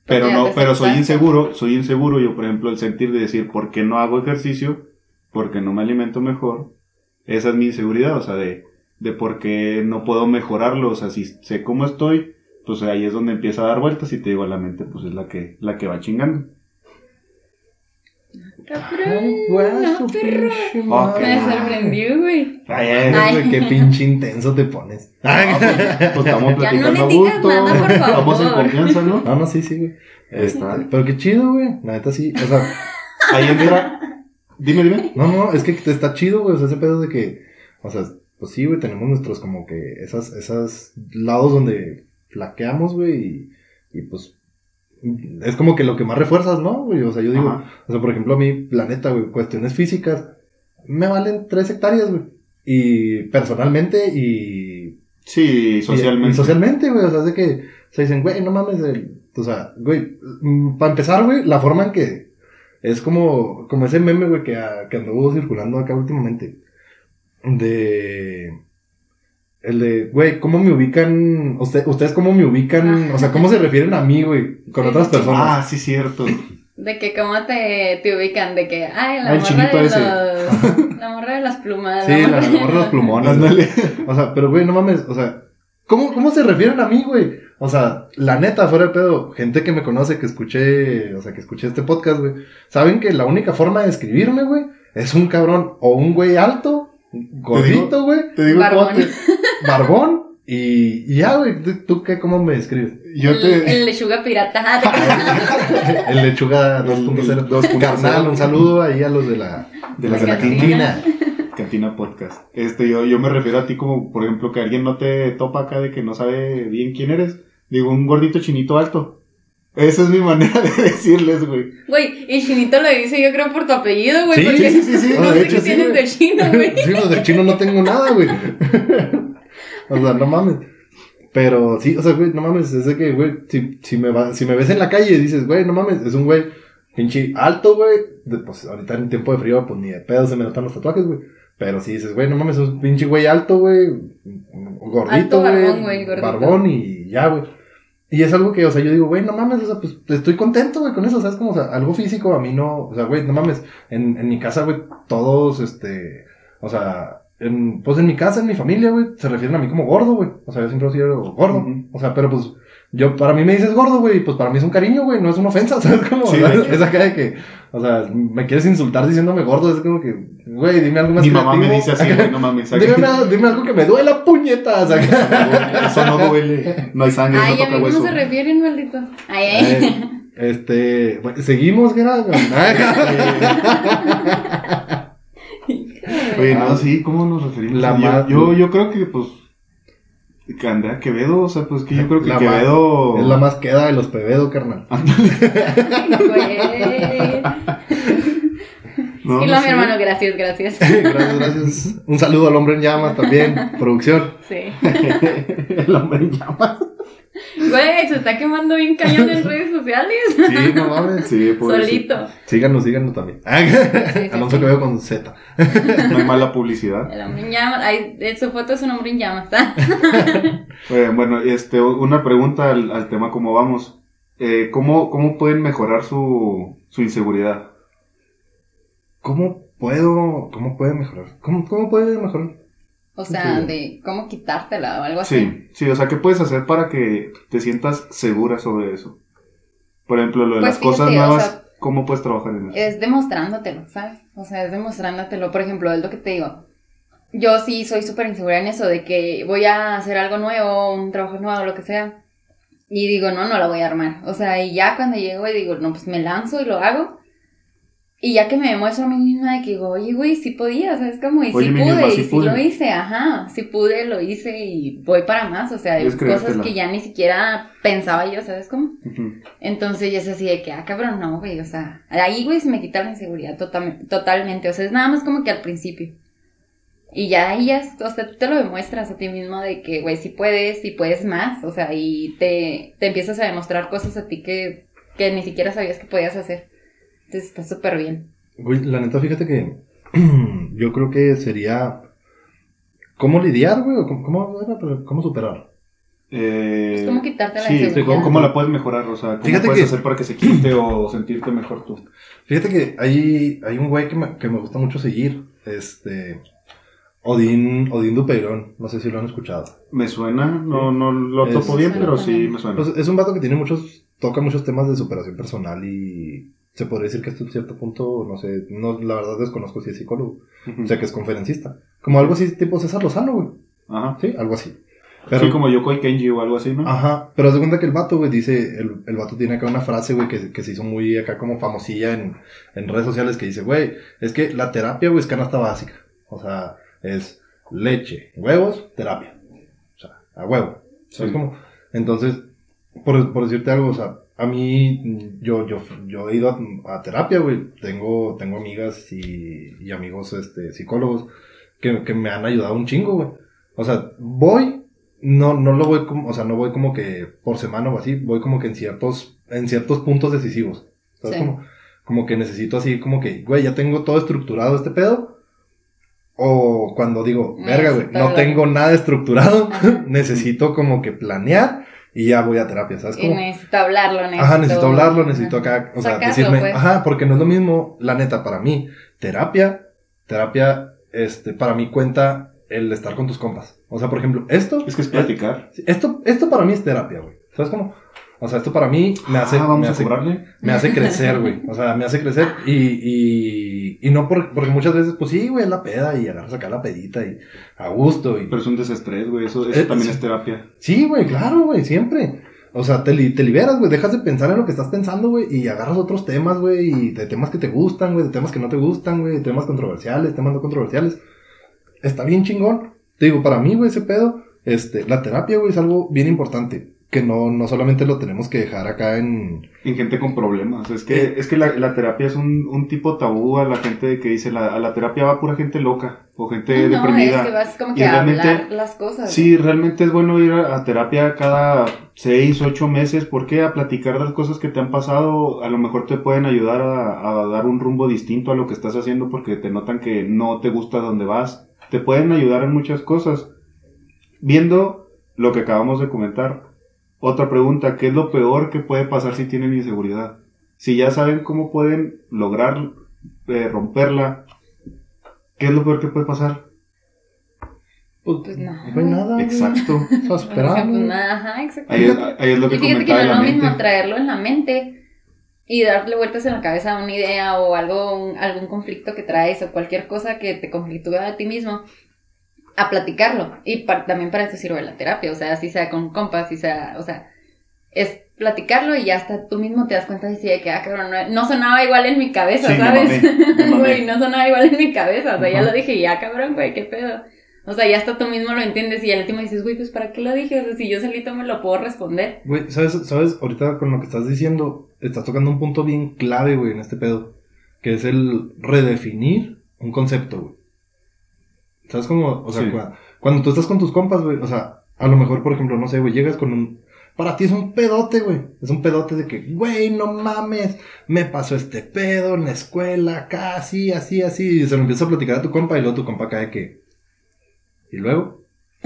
Pero no, pero soy inseguro, soy inseguro yo, por ejemplo, el sentir de decir, ¿por qué no hago ejercicio? ¿Por qué no me alimento mejor? Esa es mi inseguridad, o sea, de, de por qué no puedo mejorarlo, o sea, si sé cómo estoy, pues ahí es donde empieza a dar vueltas y te digo, la mente pues es la que, la que va chingando. Cabrón, güey, no, su perro. pinche Ok. madre. Me sorprendió, güey. Ay, Ay, Ay. güey, qué pinche intenso te pones. Pues estamos Ya no platicando a gusto, nada, por estamos en confianza, ¿no? No, no, sí, sí, güey. Está. Este, pero qué chido, güey. La neta sí. O sea, Ahí entra, dime, dime. no, no, es que te está chido, güey. O sea, ese pedo de que, o sea, pues sí, güey, tenemos nuestros como que esas, esas lados donde flaqueamos, güey, y, y pues es como que lo que más refuerzas, ¿no, güey? O sea, yo digo, Ajá. o sea, por ejemplo, a mí, planeta, güey, cuestiones físicas, me valen tres hectáreas, güey. Y personalmente y Sí, socialmente. Y, socialmente, güey. O sea, es de que se dicen, güey, no mames. el- o sea, güey, para empezar, güey, la forma en que es como, como ese meme, güey, que, a- que anduvo circulando acá últimamente. De. El de, güey, ¿cómo me ubican? Usted, ¿Ustedes cómo me ubican? O sea, ¿cómo se refieren a mí, güey? Con otras personas. Ah, sí, cierto. De que cómo te, te ubican, de que, ay, la Ah, morra de ese. los... La morra de las plumas. sí, la la morra de los plumones. Ándale. O sea, pero güey, no mames, o sea, ¿cómo, ¿cómo se refieren a mí, güey? O sea, la neta, fuera de pedo, gente que me conoce, que escuché, o sea, que escuché este podcast, güey, saben que la única forma de escribirme, güey, es un cabrón o un güey alto, gordito, güey, Te digo Barbón. cómo te- barbón, y, y ya, güey, ¿tú, tú qué, cómo me describes? Yo el, te... el lechuga pirata. El lechuga El 2.0. 2.0. Carnal, un saludo ahí a los de la, De la de la cantina. cantina. Cantina Podcast. Este, yo, yo me refiero a ti como, por ejemplo, que alguien no te topa acá de que no sabe bien quién eres. Digo, un gordito chinito alto. Esa es mi manera de decirles, güey. Güey, y Chinito lo dice yo creo por tu apellido, güey. Sí, porque sí, sí, sí, No de sé hecho, qué sí, tienes güey. de chino, güey. Sí, pues de chino no tengo nada, güey. o sea, no mames. Pero sí, o sea, güey, no mames, es de que, güey, si, si, me va, si me ves en la calle y dices, güey, no mames, es un güey pinche alto, güey. Pues ahorita en tiempo de frío, pues ni de pedo se me notan los tatuajes, güey. Pero si dices, güey, no mames, es un pinche güey alto, güey. Gordito, Alto, barbón, güey. güey, gordito. Barbón y ya, güey. Y es algo que, o sea, yo digo, güey, no mames, o sea, pues estoy contento, güey, con eso, ¿sabes? Como, o sea, algo físico a mí no, o sea, güey, no mames, en, en mi casa, güey, todos, este, o sea, en, pues en mi casa, en mi familia, güey, se refieren a mí como gordo, güey. O sea, yo siempre he sido gordo. O sea, pero pues, yo, para mí me dices gordo, güey, pues para mí es un cariño, güey, no es una ofensa, ¿sabes? Como, Sí, hecho. es acá de que, o sea, me quieres insultar diciéndome gordo, es como que, güey, dime algo más Mi mamá me creativo. dice así, güey, no mames. Dime, una- dime algo que me duela, puñetas. acá. Eso no duele. No hay sangre, Ay, no a toca mí hueso. cómo se refieren, maldito. Ay, ay. Eh, este, bueno, seguimos, Gerardo. Oye, no, sí, ¿cómo nos referimos? La yo, yo, yo creo que, pues, que Andrea Quevedo, o sea, pues que yo creo que La Quevedo... Es la más queda de los pebedo, carnal. No, y no luego mi hermano, gracias, gracias. gracias, gracias. Un saludo al hombre en llamas también, producción. Sí. El hombre en llamas. Güey, se está quemando bien cañón en redes sociales. Sí, no mames. Sí, pobrecito. Solito. Síganos, síganos también. sí, Alonso sí. que veo con Z. No hay mala publicidad. El hombre en llamas. Ay, su foto es un hombre en llamas. bueno, este, una pregunta al, al tema cómo vamos. Eh, ¿cómo, ¿Cómo pueden mejorar su, su inseguridad? ¿Cómo puedo, cómo puede mejorar? ¿Cómo, cómo puede mejorar? O sea, Sí. de cómo quitártela o algo así. Sí, sí, o sea, ¿qué puedes hacer para que te sientas segura sobre eso? Por ejemplo, lo de Pues las cosas o nuevas, sea, ¿cómo puedes trabajar en eso? Es demostrándotelo, ¿sabes? O sea, es demostrándotelo. Por ejemplo, es lo que te digo. Yo sí soy súper insegura en eso, de que voy a hacer algo nuevo, un trabajo nuevo, lo que sea. Y digo, no, no la voy a armar. O sea, y ya cuando llego y digo, no, pues me lanzo y lo hago. Y ya que me demuestro a mí misma de que digo, oye, güey, sí podía, ¿sabes? Como, y Oye, sí pude, misma, y sí lo hice, ajá, sí pude, lo hice y voy para más. O sea, hay Es cosas que ya ni siquiera pensaba yo, ¿sabes cómo? Entonces ya es así de que, ah, cabrón, no, güey, o sea, ahí, güey, se me quita la inseguridad totam- totalmente, o sea, es nada más como que al principio. Y ya ahí ya, es- o sea, tú te lo demuestras a ti mismo de que, güey, sí puedes, sí puedes más, o sea, y te, te empiezas a demostrar cosas a ti que, que ni siquiera sabías que podías hacer. Entonces está súper bien. Güey, la neta, fíjate que yo creo que sería. ¿Cómo lidiar, güey? ¿O ¿Cómo, cómo, ¿Cómo superar? Eh, Es como quitarte la sí, inseguridad. ¿cómo, cómo la puedes mejorar? O sea, ¿cómo Fíjate puedes que- hacer para que se quite o sentirte mejor tú? Fíjate que hay, hay un güey que me, que me gusta mucho seguir. Este. Odín, Odín Dupeirón. No sé si lo han escuchado. Me suena, no, no lo Es- topo bien, pero sí me suena. Pues es un vato que tiene muchos. Toca muchos temas de superación personal y. Se podría decir que hasta un cierto punto, no sé, no, la verdad desconozco si es psicólogo, o sea que es conferencista. Como algo así tipo César Lozano, güey. Ajá. Sí, algo así. sí, como Yokoi Kenji o algo así, ¿no? Ajá, pero haz de cuenta que el vato, güey, dice, el, el vato tiene acá una frase, güey, que, que se hizo muy acá como famosilla en, en redes sociales, que dice, güey, es que la terapia, güey, es canasta básica. O sea, es leche, huevos, terapia. O sea, a huevo. ¿Sabes Sí. cómo? Entonces, por, por decirte algo, o sea, a mí, yo, yo, yo he ido a, a terapia, güey. Tengo, tengo amigas y, y amigos, este, psicólogos que, que me han ayudado un chingo, güey. O sea, voy, no, no lo voy como, o sea, no voy como que por semana o así, voy como que en ciertos, en ciertos puntos decisivos. ¿Sabes Sí. cómo? Como que necesito así, como que, güey, ya tengo todo estructurado este pedo. O cuando digo, verga, güey, no tengo nada estructurado, necesito como que planear y ya voy a terapia, ¿sabes Y cómo? necesito hablarlo, necesito... Ajá, necesito hablarlo, necesito acá, o sea, Sacarlo, decirme, pues. ajá, porque no es lo mismo, la neta, para mí, terapia, terapia, este, para mí cuenta el estar con tus compas. O sea, por ejemplo, esto, Es que es platicar. esto, esto para mí es terapia, güey. ¿Sabes cómo? O sea, esto para mí me hace, Ah, me hace, me hace crecer, güey. O sea, me hace crecer y, y, y no por, porque muchas veces, pues sí, güey, es la peda y agarras acá la pedita y a gusto y Pero es un desestrés, güey. Eso, eso Eh, también es terapia. Sí, güey, claro, güey, siempre. O sea, te, li- te liberas, güey, dejas de pensar en lo que estás pensando, güey, y agarras otros temas, güey, y de temas que te gustan, güey, de temas que no te gustan, güey, de temas controversiales, temas no controversiales. Está bien chingón. Te digo, para mí, güey, ese pedo, este, la terapia, güey, es algo bien importante. Que no, no solamente lo tenemos que dejar acá en... En gente con problemas. Es que, es que la, la terapia es un, un tipo tabú a la gente que dice la, a la terapia va pura gente loca o gente No, deprimida. es que vas como Y a realmente- hablar las cosas. Sí, realmente es bueno ir a, a terapia cada seis, ocho meses. ¿Por qué? A platicar de las cosas que te han pasado. A lo mejor te pueden ayudar a, a dar un rumbo distinto a lo que estás haciendo porque te notan que no te gusta donde vas. Te pueden ayudar en muchas cosas. Viendo lo que acabamos de comentar. Otra pregunta, ¿qué es lo peor que puede pasar si tienen inseguridad? Si ya saben cómo pueden lograr eh, romperla, ¿qué es lo peor que puede pasar? Pues no. No hay nada. Exacto. Pues nada, ajá, exacto. Ahí es, ahí es lo que Y fíjate que no es lo mismo mente. traerlo en la mente y darle vueltas en la cabeza a una idea o algo, un- algún conflicto que traes o cualquier cosa que te conflictúa a ti mismo, a platicarlo. Y también para eso sirve la terapia, o sea, así sea con compas, si sea, o sea, es platicarlo y ya hasta tú mismo te das cuenta de si de que, ah, cabrón, no, no sonaba igual en mi cabeza, Sí, ¿sabes? Güey, no sonaba igual en mi cabeza, o sea, ya lo dije ya, cabrón, güey, qué pedo. O sea, ya hasta tú mismo lo entiendes y al último dices, güey, pues ¿para qué lo dije? O sea, si yo solito me lo puedo responder. Güey, ¿sabes, ¿sabes? Ahorita con lo que estás diciendo, estás tocando un punto bien clave, güey, en este pedo. Que es el redefinir un concepto, güey. ¿Sabes cómo? O sea, Sí. cua- cuando tú estás con tus compas, güey, o sea, a lo mejor, por ejemplo, no sé, güey, llegas con un... para ti es un pedote, güey. Es un pedote de que, güey, no mames, me pasó este pedo en la escuela, casi, así, así. Y se lo empieza a platicar a tu compa y luego tu compa cae que. ¿Y luego?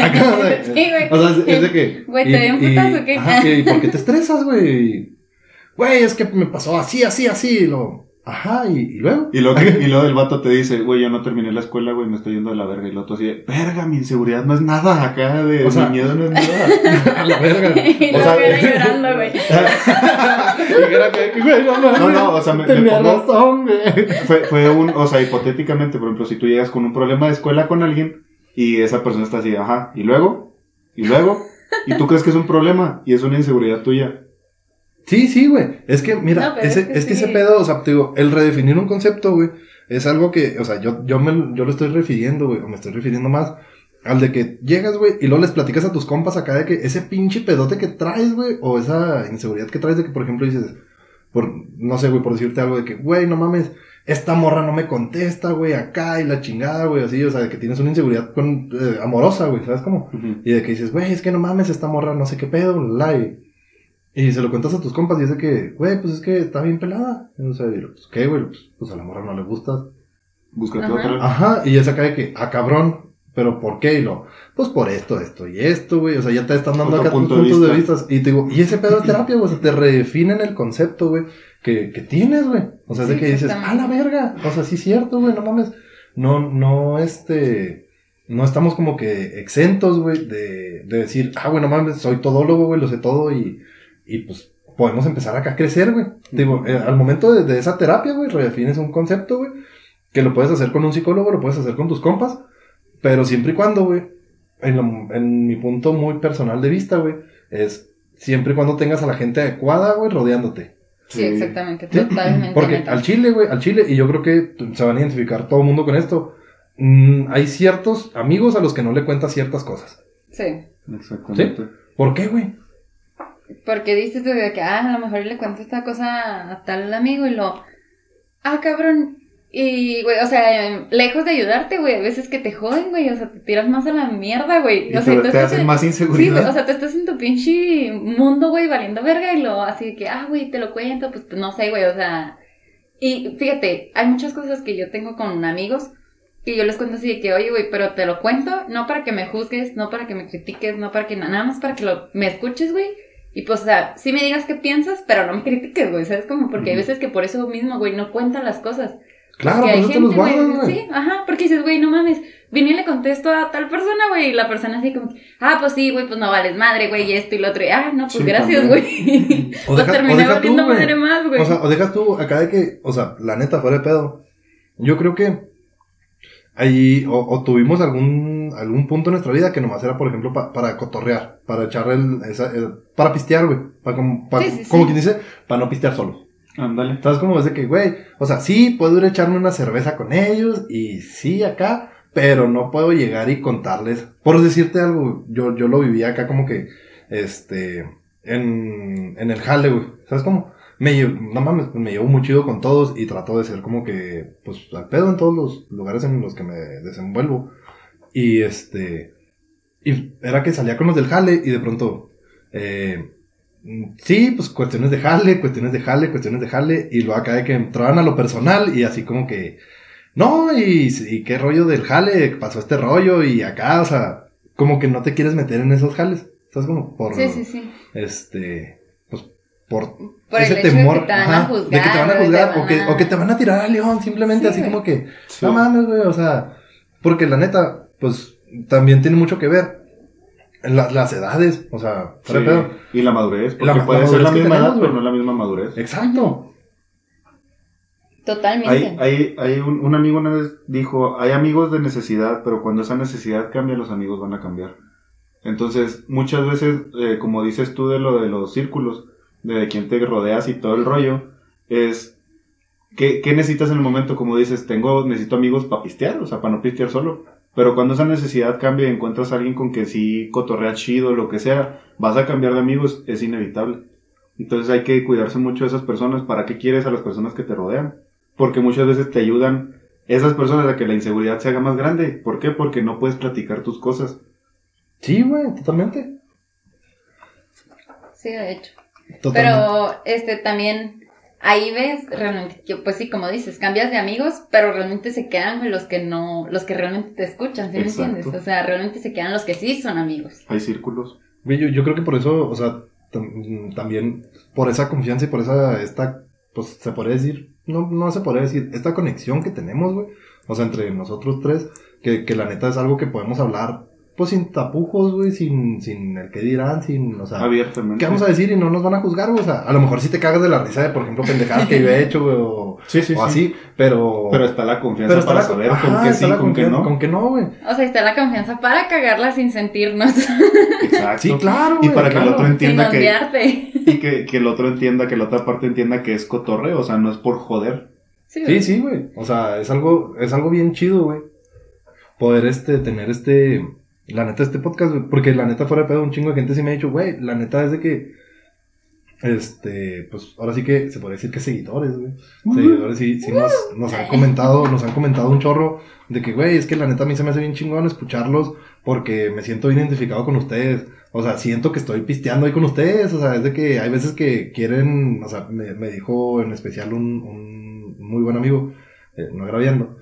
Acá, Sí, güey. o sea, es, de que. Güey, ¿te dio un putazo o qué? Ajá, ¿y por qué te estresas, güey? Güey, es que me pasó así, así, así. Y lo, ajá, y, y luego. Y luego, y luego el vato te dice, güey, yo no terminé la escuela, güey, me estoy yendo de la verga. Y el otro así, de, verga, mi inseguridad no es nada acá, de O sea- mi miedo no es nada. a la verga. Y O luego sea, llorando, güey. y era que, güey, no. No, no, o sea, me, me Tenía pongo- razón, güey. fue, fue un, o sea, hipotéticamente, por ejemplo, si tú llegas con un problema de escuela con alguien y esa persona está así, ajá, y luego, y luego, y tú crees que es un problema y es una inseguridad tuya. Sí, sí, güey. Es que, mira, No, ese, es que es que sí. ese pedo, o sea, te digo, el redefinir un concepto, güey, es algo que, o sea, yo, yo, me, yo lo estoy refiriendo, güey, o me estoy refiriendo más al de que llegas, güey, y luego les platicas a tus compas acá de que ese pinche pedote que traes, güey, o esa inseguridad que traes de que, por ejemplo, dices, por, no sé, güey, por decirte algo de que, güey, no mames, esta morra no me contesta, güey, acá y la chingada, güey, así, o sea, de que tienes una inseguridad con, eh, amorosa, güey, ¿sabes cómo? Y de que dices, güey, es que no mames, esta morra no sé qué pedo, bla, y, y se lo cuentas a tus compas y es de que, güey, pues es que está bien pelada. Y, o sea, y, pues, ¿qué, güey? Pues, pues a la morra no le gusta. Búscate Ajá. otra. Ajá, y es acá de que, ah, cabrón, pero ¿por qué? Y lo, pues por esto, esto y esto, güey. O sea, ya te están dando Otro acá tus punto de puntos de vista. Y te digo, y ese pedo de terapia, güey, o sea, te redefinen el concepto, güey, que, que tienes, güey. O sea, es de Sí, que dices, a la verga. O sea, sí es cierto, güey, no mames. No, no, este, no estamos como que exentos, güey, de, de decir, ah, güey, no mames, soy todólogo, güey, lo sé todo y, y pues podemos empezar acá a crecer, güey. Digo, eh, al momento de, de esa terapia, güey, redefines un concepto, güey, que lo puedes hacer con un psicólogo, lo puedes hacer con tus compas, pero siempre y cuando, güey, en, lo- en mi punto muy personal de vista, güey, es siempre y cuando tengas a la gente adecuada, güey, rodeándote. Sí, Sí. exactamente, Sí, totalmente. Porque al chile, güey, al chile, y yo creo que se van a identificar todo el mundo con esto, mm, hay ciertos amigos a los que no le cuentas ciertas cosas. Sí. Exactamente. ¿Por qué, güey? Porque dices de que, ah, a lo mejor le cuento esta cosa a tal amigo y lo, ah, cabrón. Y, güey, o sea, lejos de ayudarte, güey, a veces que te joden, güey, o sea, te tiras más a la mierda, güey. Y O sea, te, más Sí, inseguridad. güey, o sea, tú estás en tu pinche mundo, güey, valiendo verga y lo así que, ah, güey, te lo cuento, pues no sé, güey, o sea. Y fíjate, hay muchas cosas que yo tengo con amigos que yo les cuento así de que, oye, güey, pero te lo cuento, no para que me juzgues, no para que me critiques, no para que na- nada más para que lo, me escuches, güey. Y pues, o sea, sí me digas qué piensas, pero no me critiques, güey, ¿sabes? Como porque hay veces que por eso mismo, güey, no cuentan las cosas. Claro, Porque por hay eso te los gente, güey. Sí, ajá, porque dices, güey, no mames, vine y le contesto a tal persona, güey, y la persona así como, ah, pues sí, güey, pues no vales madre, güey, y esto y lo otro, y, ah, no, pues Sí, gracias, güey. O pues deja- o terminé valiendo madre más, güey. O sea, o dejas tú acá de que, o sea, la neta, fuera de pedo. Yo creo que ahí, o, o tuvimos algún, algún punto en nuestra vida que nomás era, por ejemplo, pa- para cotorrear, para echar el, esa, el- para pistear, güey. Para, como, para- Sí, sí, como sí. quien dice, para no pistear solo. Ándale. ¿Sabes cómo es de que, güey? O sea, sí, puedo ir a echarme una cerveza con ellos y sí, acá, pero no puedo llegar y contarles. Por decirte algo, yo, yo lo viví acá como que, este, en, en el jale, güey. ¿Sabes cómo? Me llevo, no mames, me llevo muy chido con todos y trato de ser como que, pues, al pedo en todos los lugares en los que me desenvuelvo. Y este, y era que salía con los del jale y de pronto, eh, Sí, pues cuestiones de jale, cuestiones de jale, cuestiones de jale, y luego acá de que entraban a lo personal y así como que, no, y, y qué rollo del jale, pasó este rollo y acá, o sea, como que no te quieres meter en esos jales, ¿sabes? Como por, sí, sí, sí. este, por, Por ese el hecho temor, de que te van ajá, a juzgar. de que te van a güey, juzgar, te o, que, van a- o que te van a tirar a león, simplemente Sí, así güey. como que, Sí. no mames, güey, o sea, porque la neta, pues también tiene mucho que ver la- las edades, o sea, Sí. pedo. Y la madurez, porque La puede la ser la misma edad, tenemos, pero güey. no la misma madurez. Exacto. Totalmente. Hay, hay, hay un, un amigo una vez dijo, hay amigos de necesidad, pero cuando esa necesidad cambia, los amigos van a cambiar. Entonces, muchas veces, eh, como dices tú de lo de los círculos, de quién te rodeas y todo el rollo, es, ¿qué, qué necesitas en el momento? Como dices, tengo, necesito amigos para pistear, o sea, para no pistear solo. Pero cuando esa necesidad cambia y encuentras a alguien con que sí cotorrea chido, lo que sea, vas a cambiar de amigos, es inevitable. Entonces hay que cuidarse mucho de esas personas. ¿Para qué quieres a las personas que te rodean? Porque muchas veces te ayudan esas personas a que la inseguridad se haga más grande. ¿Por qué? Porque no puedes platicar tus cosas. Sí, güey, totalmente. Sí, de hecho. Totalmente. Pero, este, también, ahí ves realmente, que, pues sí, como dices, cambias de amigos, pero realmente se quedan con los que no, los que realmente te escuchan, ¿sí me entiendes? O sea, realmente se quedan los que sí son amigos. Hay círculos. Yo, yo creo que por eso, o sea, tam- también por esa confianza y por esa, esta, pues se podría decir, no, no se podría decir, esta conexión que tenemos, güey, o sea, entre nosotros tres, que, que la neta es algo que podemos hablar, pues sin tapujos, güey, sin, sin el que dirán, sin, o sea, Abiertamente. ¿qué vamos a decir? Y no nos van a juzgar, güey, o sea, a lo mejor sí te cagas de la risa de, por ejemplo, pendejadas que yo he hecho, güey, o, Sí, sí, o sí. así, pero... Pero está la confianza pero está para la- saber ajá, con qué sí, con qué no. Con qué no, güey. O sea, está la confianza para cagarla sin sentirnos, Exacto. Sí, claro, Y güey, para que claro. el otro sin entienda que, ondearte. y que, que el otro entienda, que la otra parte entienda que es cotorreo, o sea, no es por joder. Sí, Sí, sí, güey. O sea, es algo, es algo bien chido, güey. Poder este, tener este, la neta, este podcast. Porque la neta, fuera de pedo, un chingo de gente sí me ha dicho, güey, la neta es de que, este, pues ahora sí que se podría decir que seguidores, güey. Seguidores sí, sí nos, nos han comentado, nos han comentado un chorro de que, güey, es que la neta a mí se me hace bien chingón escucharlos porque me siento identificado con ustedes. O sea, siento que estoy pisteando ahí con ustedes. O sea, es de que hay veces que quieren, o sea, me, me dijo en especial un, un muy buen amigo, eh, no agraviando.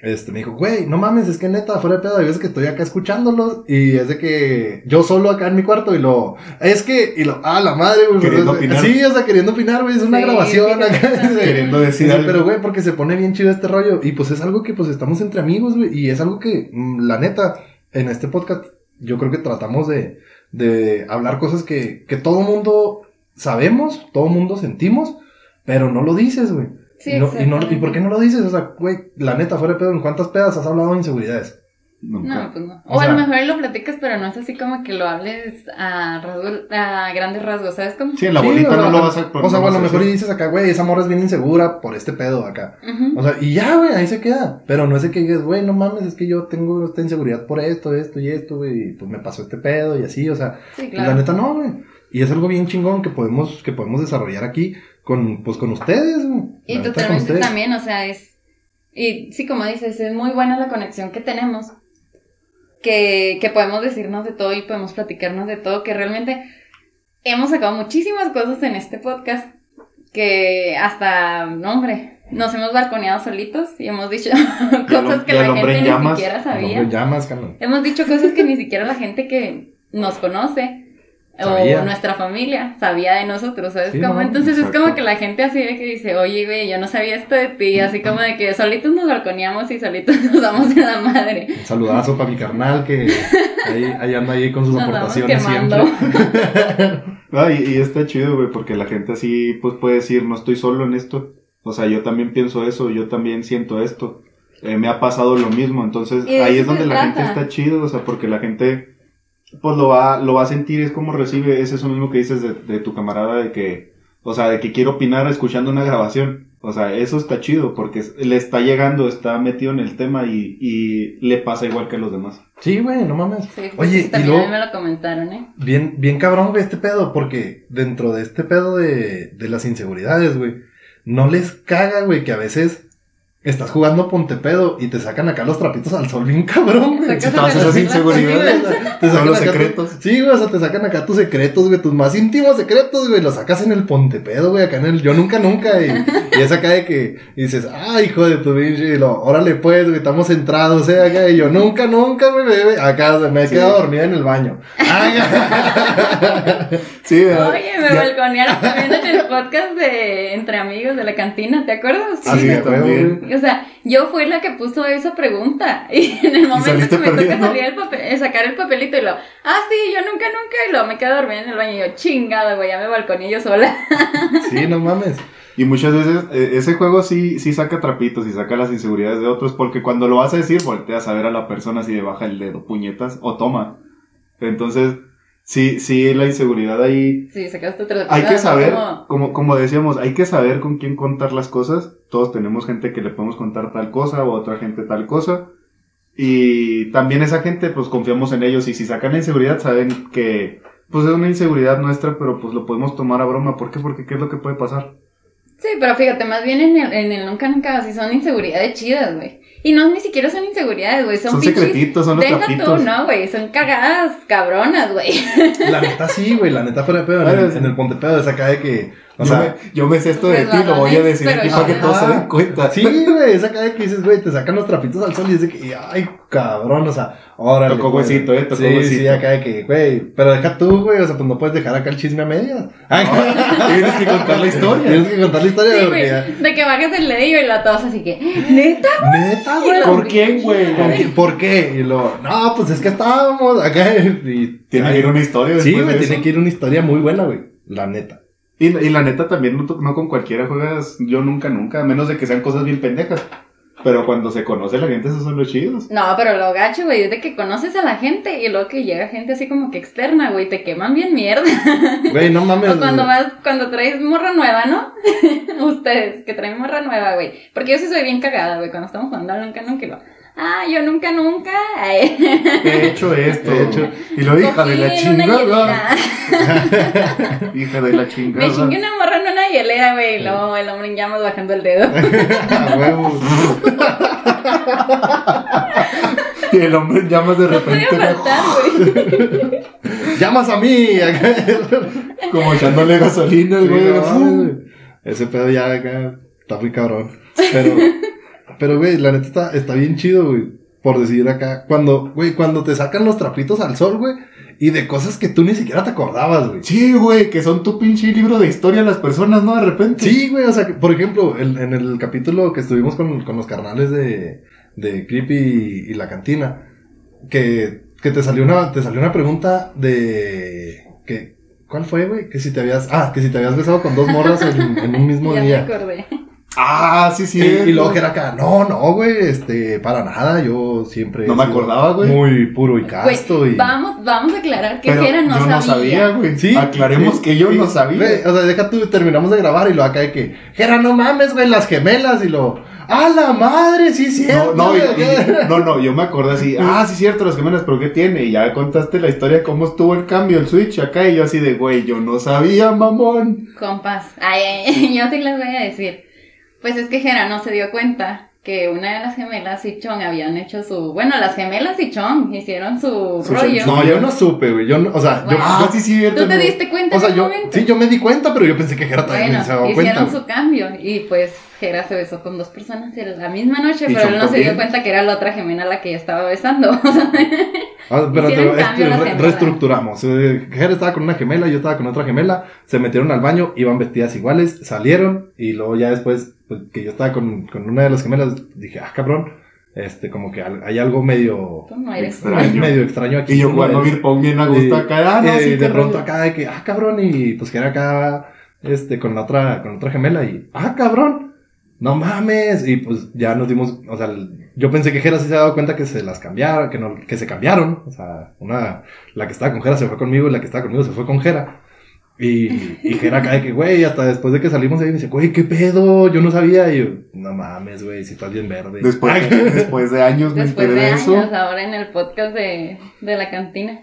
Este, me dijo, güey, no mames, es que neta, fuera de pedo, hay veces que estoy acá escuchándolos y es de que yo solo acá en mi cuarto y lo, es que, y lo, ah, la madre, güey. Queriendo pues, opinar. Sí, o sea, queriendo opinar, güey, es una Sí, grabación sí, acá. sí. Queriendo decir algo. pero, güey, porque se pone bien chido este rollo. Y pues es algo que, pues, estamos entre amigos, güey. Y es algo que, mm, la neta, en este podcast, yo creo que tratamos de, de hablar cosas que, que todo mundo sabemos, todo mundo sentimos, pero no lo dices, güey. Sí, y, no- y, no- ¿Y por qué no lo dices? O sea, güey, la neta, fuera de pedo, ¿en cuántas pedas has hablado de inseguridades? Nunca. No, pues no. O O, a lo sea- mejor lo platicas, pero no es así como que lo hables a, rasgo- a grandes rasgos, ¿sabes cómo? Sí, en la Sí, bolita o sea, no lo vas a O sea, no o a lo mejor y dices acá, güey, esa morra es bien insegura por este pedo acá. Ujú. O sea, y ya, güey, ahí se queda. Pero no es de que digas, güey, no mames, es que yo tengo esta inseguridad por esto, esto y esto, güey, y pues me pasó este pedo y así, o sea, Sí, la claro. neta no, güey. Y es algo bien chingón que podemos, que podemos desarrollar aquí con, pues con ustedes. Y totalmente ustedes. también, o sea, es... Y sí, como dices, es muy buena la conexión que tenemos, que, que podemos decirnos de todo y podemos platicarnos de todo, que realmente hemos sacado muchísimas cosas en este podcast, que hasta, no hombre, nos hemos balconeado solitos y hemos dicho cosas que la gente en ni llamas, siquiera No, sabía. llamas. Hemos dicho cosas que ni siquiera la gente que nos conoce Sabía. o nuestra familia sabía de nosotros, ¿sabes? Sí, no, Entonces exacto. es como que la gente así de que dice, oye, güey, yo no sabía esto de ti, así como de que solitos nos balconeamos y solitos nos damos en la madre. Un saludazo para mi carnal que ahí, ahí anda ahí con sus Nos aportaciones siempre. Y, y está chido, güey, porque la gente así, pues puede decir, no estoy solo en esto. O sea, yo también pienso eso, yo también siento esto. Eh, me ha pasado lo mismo, entonces ahí es donde la gente está chido, o sea, porque la gente, pues lo va, lo va a sentir, es como recibe, es eso mismo que dices de, de tu camarada, de que, o sea, de que quiere opinar escuchando una grabación. O sea, eso está chido, porque le está llegando, está metido en el tema y, y le pasa igual que a los demás. Sí, güey, no mames. Sí, pues Oye, sí, y también luego, a mí me lo comentaron, ¿eh? bien, bien cabrón, güey, este pedo, porque dentro de este pedo de, de las inseguridades, güey, no les caga, güey, que a veces estás jugando pontepedo y te sacan acá los trapitos al sol bien cabrón, güey. Sacas todas esas inseguridades. Te sacan los acá secretos. tu- sí, güey, o sea, te sacan acá tus secretos, güey, tus más íntimos secretos, güey, los sacas en el pontepedo, güey, acá en el yo nunca nunca, y, y es acá de que y dices, ay, hijo de tu pinche, y lo, órale pues, güey, estamos centrados, eh, acá, y yo nunca nunca, güey, bebé, acá, o sea, me he Sí. quedado dormida en el baño. Ay, Sí, Oye, me balconearon también el podcast de Entre Amigos de la cantina, ¿te acuerdas? Ah, sí, también. O sea, yo fui la que puso esa pregunta. Y en el momento que me toca salir el papel, eh, sacar el papelito y lo, ah, sí, yo nunca, nunca. Y luego me quedo dormida en el baño y yo, chingada, güey, ya me balconé yo sola. Sí, no mames. Y muchas veces eh, ese juego sí, sí saca trapitos y saca las inseguridades de otros, porque cuando lo vas a decir, volteas a ver a la persona si le baja el dedo, puñetas, o toma. Entonces, sí, sí, la inseguridad ahí. Sí, sacaste otra Hay que saber, Como- como, como decíamos, hay que saber con quién contar las cosas. Todos tenemos gente que le podemos contar tal cosa o otra gente tal cosa. Y también esa gente, pues confiamos en ellos. Y si sacan la inseguridad, saben que, pues es una inseguridad nuestra, pero pues lo podemos tomar a broma. ¿Por qué? Porque ¿qué es lo que puede pasar? Sí, pero fíjate, más bien en el, en el nunca nunca así son inseguridades chidas, güey. Y no ni siquiera son inseguridades, güey, son, Son pinches- secretitos, son los Deja trapitos. tú, no, güey, son cagadas cabronas, güey. La neta sí, güey, la neta fuera de pedo. En Bueno, el, sí. en el Ponte Pedo es acá de que. O yo, sea, me, yo me sé esto de ti, lo voy a decir aquí para que todos se den cuenta. Sí, güey, es acá de que dices, güey, te sacan los trapitos al sol y es de que, ay, cabrón, o sea, órale. Tocó güey. huesito, eh, tocó sí, huesito. Sí, acá de que, güey, pero deja tú, güey, o sea, pues no puedes dejar acá el chisme a medias. Ay, Tienes que contar la historia. Tienes que contar la historia Sí, güey, ya. de que bajas el dedillo y la tos así que, ¿neta? Neta, güey. ¿Por quién, güey? ¿Por qué? Y lo, no, pues es que estábamos acá. Y, Tiene que ir una historia Sí, güey, de tiene eso. que ir una historia muy buena, güey. La neta. Y, y la neta también no, no con cualquiera juegas yo nunca, nunca, a menos de que sean cosas bien pendejas. Pero cuando se conoce la gente, esos son los chidos. No, pero lo gacho, güey, es de que conoces a la gente y luego que llega gente así como que externa, güey, te queman bien mierda. Güey, no mames. O cuando vas, cuando traes morra nueva, ¿no? Ustedes, que traen morra nueva, güey. Porque yo sí soy bien cagada, güey, cuando estamos jugando al nunca, nunca, ah, yo nunca, nunca. ay. He hecho esto. He hecho- Y lo hija de la chingada. Hija de la Me chingada. chingué una morra en una hielera, güey, y luego el hombre en llamas bajando el dedo. A huevo. Y el hombre en llamas de No repente, faltar, güey. Llamas a mí. acá. como echándole gasolina, Sí, güey. no mames, güey. Ese pedo ya acá está muy cabrón. Pero, pero, güey, la neta está, está bien chido, güey. Por decir acá. Cuando, güey, cuando te sacan los trapitos al sol, güey. Y de cosas que tú ni siquiera te acordabas, güey. Sí, güey, que son tu pinche libro de historia las personas, ¿no? De repente. Sí, güey, o sea, que, por ejemplo, el- en el capítulo que estuvimos con, con los carnales de, de Creepy y, y la cantina, que, que te salió una, te salió una pregunta de, que, ¿cuál fue, güey? Que si te habías, ah, que si te habías besado con dos morras en, en un mismo Ya me día. acordé. Ah, sí, sí. Y, y luego que era acá, no, no, güey, este, para nada, yo siempre. No me acordaba, güey. Muy puro y casto Güey, y. vamos, vamos a aclarar que Jera no yo sabía. no sabía, güey. Sí. Aclaremos Sí, que yo sí, no sabía. güey, o sea, deja tú, terminamos de grabar y lo acá de que, Jera, no mames, güey, las gemelas y lo, ¡a la madre! Sí, sí. No, no, y- y- no, no, yo me acordé así, ah, sí, cierto, las gemelas, pero ¿qué tiene? Y ya contaste la historia, cómo estuvo el cambio, el switch acá, y yo así de, güey, yo no sabía, mamón. Compas, ay, ay, yo sí les voy a decir. Pues es que Jera no se dio cuenta que una de las gemelas y Chong habían hecho su. Bueno, las gemelas y Chong hicieron su, Su rollo. No, yo no supe, güey, yo no, o sea, yo. Ah, sí, cierto. ¿Tú te diste cuenta o sea, en yo, momento? sí, yo me di cuenta, pero yo pensé que Jera también Bueno, se hicieron cuenta. güey. su cambio y pues Jera se besó con dos personas en la misma noche, Y pero él no se dio cuenta que era la otra gemela la que ella estaba besando. Ah, pero Hicieron te- este, re- reestructuramos. Eh, Jera estaba con una gemela, yo estaba con otra gemela. Se metieron al baño, iban vestidas iguales, salieron y luego ya después pues, que yo estaba con, con una de las gemelas, dije, ah, cabrón, este, como que hay algo medio, no. Extraño. medio extraño aquí. Y yo jugando Eh, beer pong bien a gusto y- acá, ah, no, y sí, de pronto acá de que, ah, cabrón, y pues que era acá, este, con la otra, con la otra gemela y, ah, cabrón, no mames, y pues ya nos dimos, o sea, el- yo pensé que Jera sí se había dado cuenta que se las cambiaron, que no, que se cambiaron, o sea, una, la que estaba con Jera se fue conmigo y la que estaba conmigo se fue con Jera. Y, y Jera acá de que, güey, hasta después de que salimos ahí me dice, güey, qué pedo, yo no sabía, y yo, no mames, güey, si estás bien verde. Después, después de años me Después enteré de de años, eso. ahora en el podcast de, de la cantina,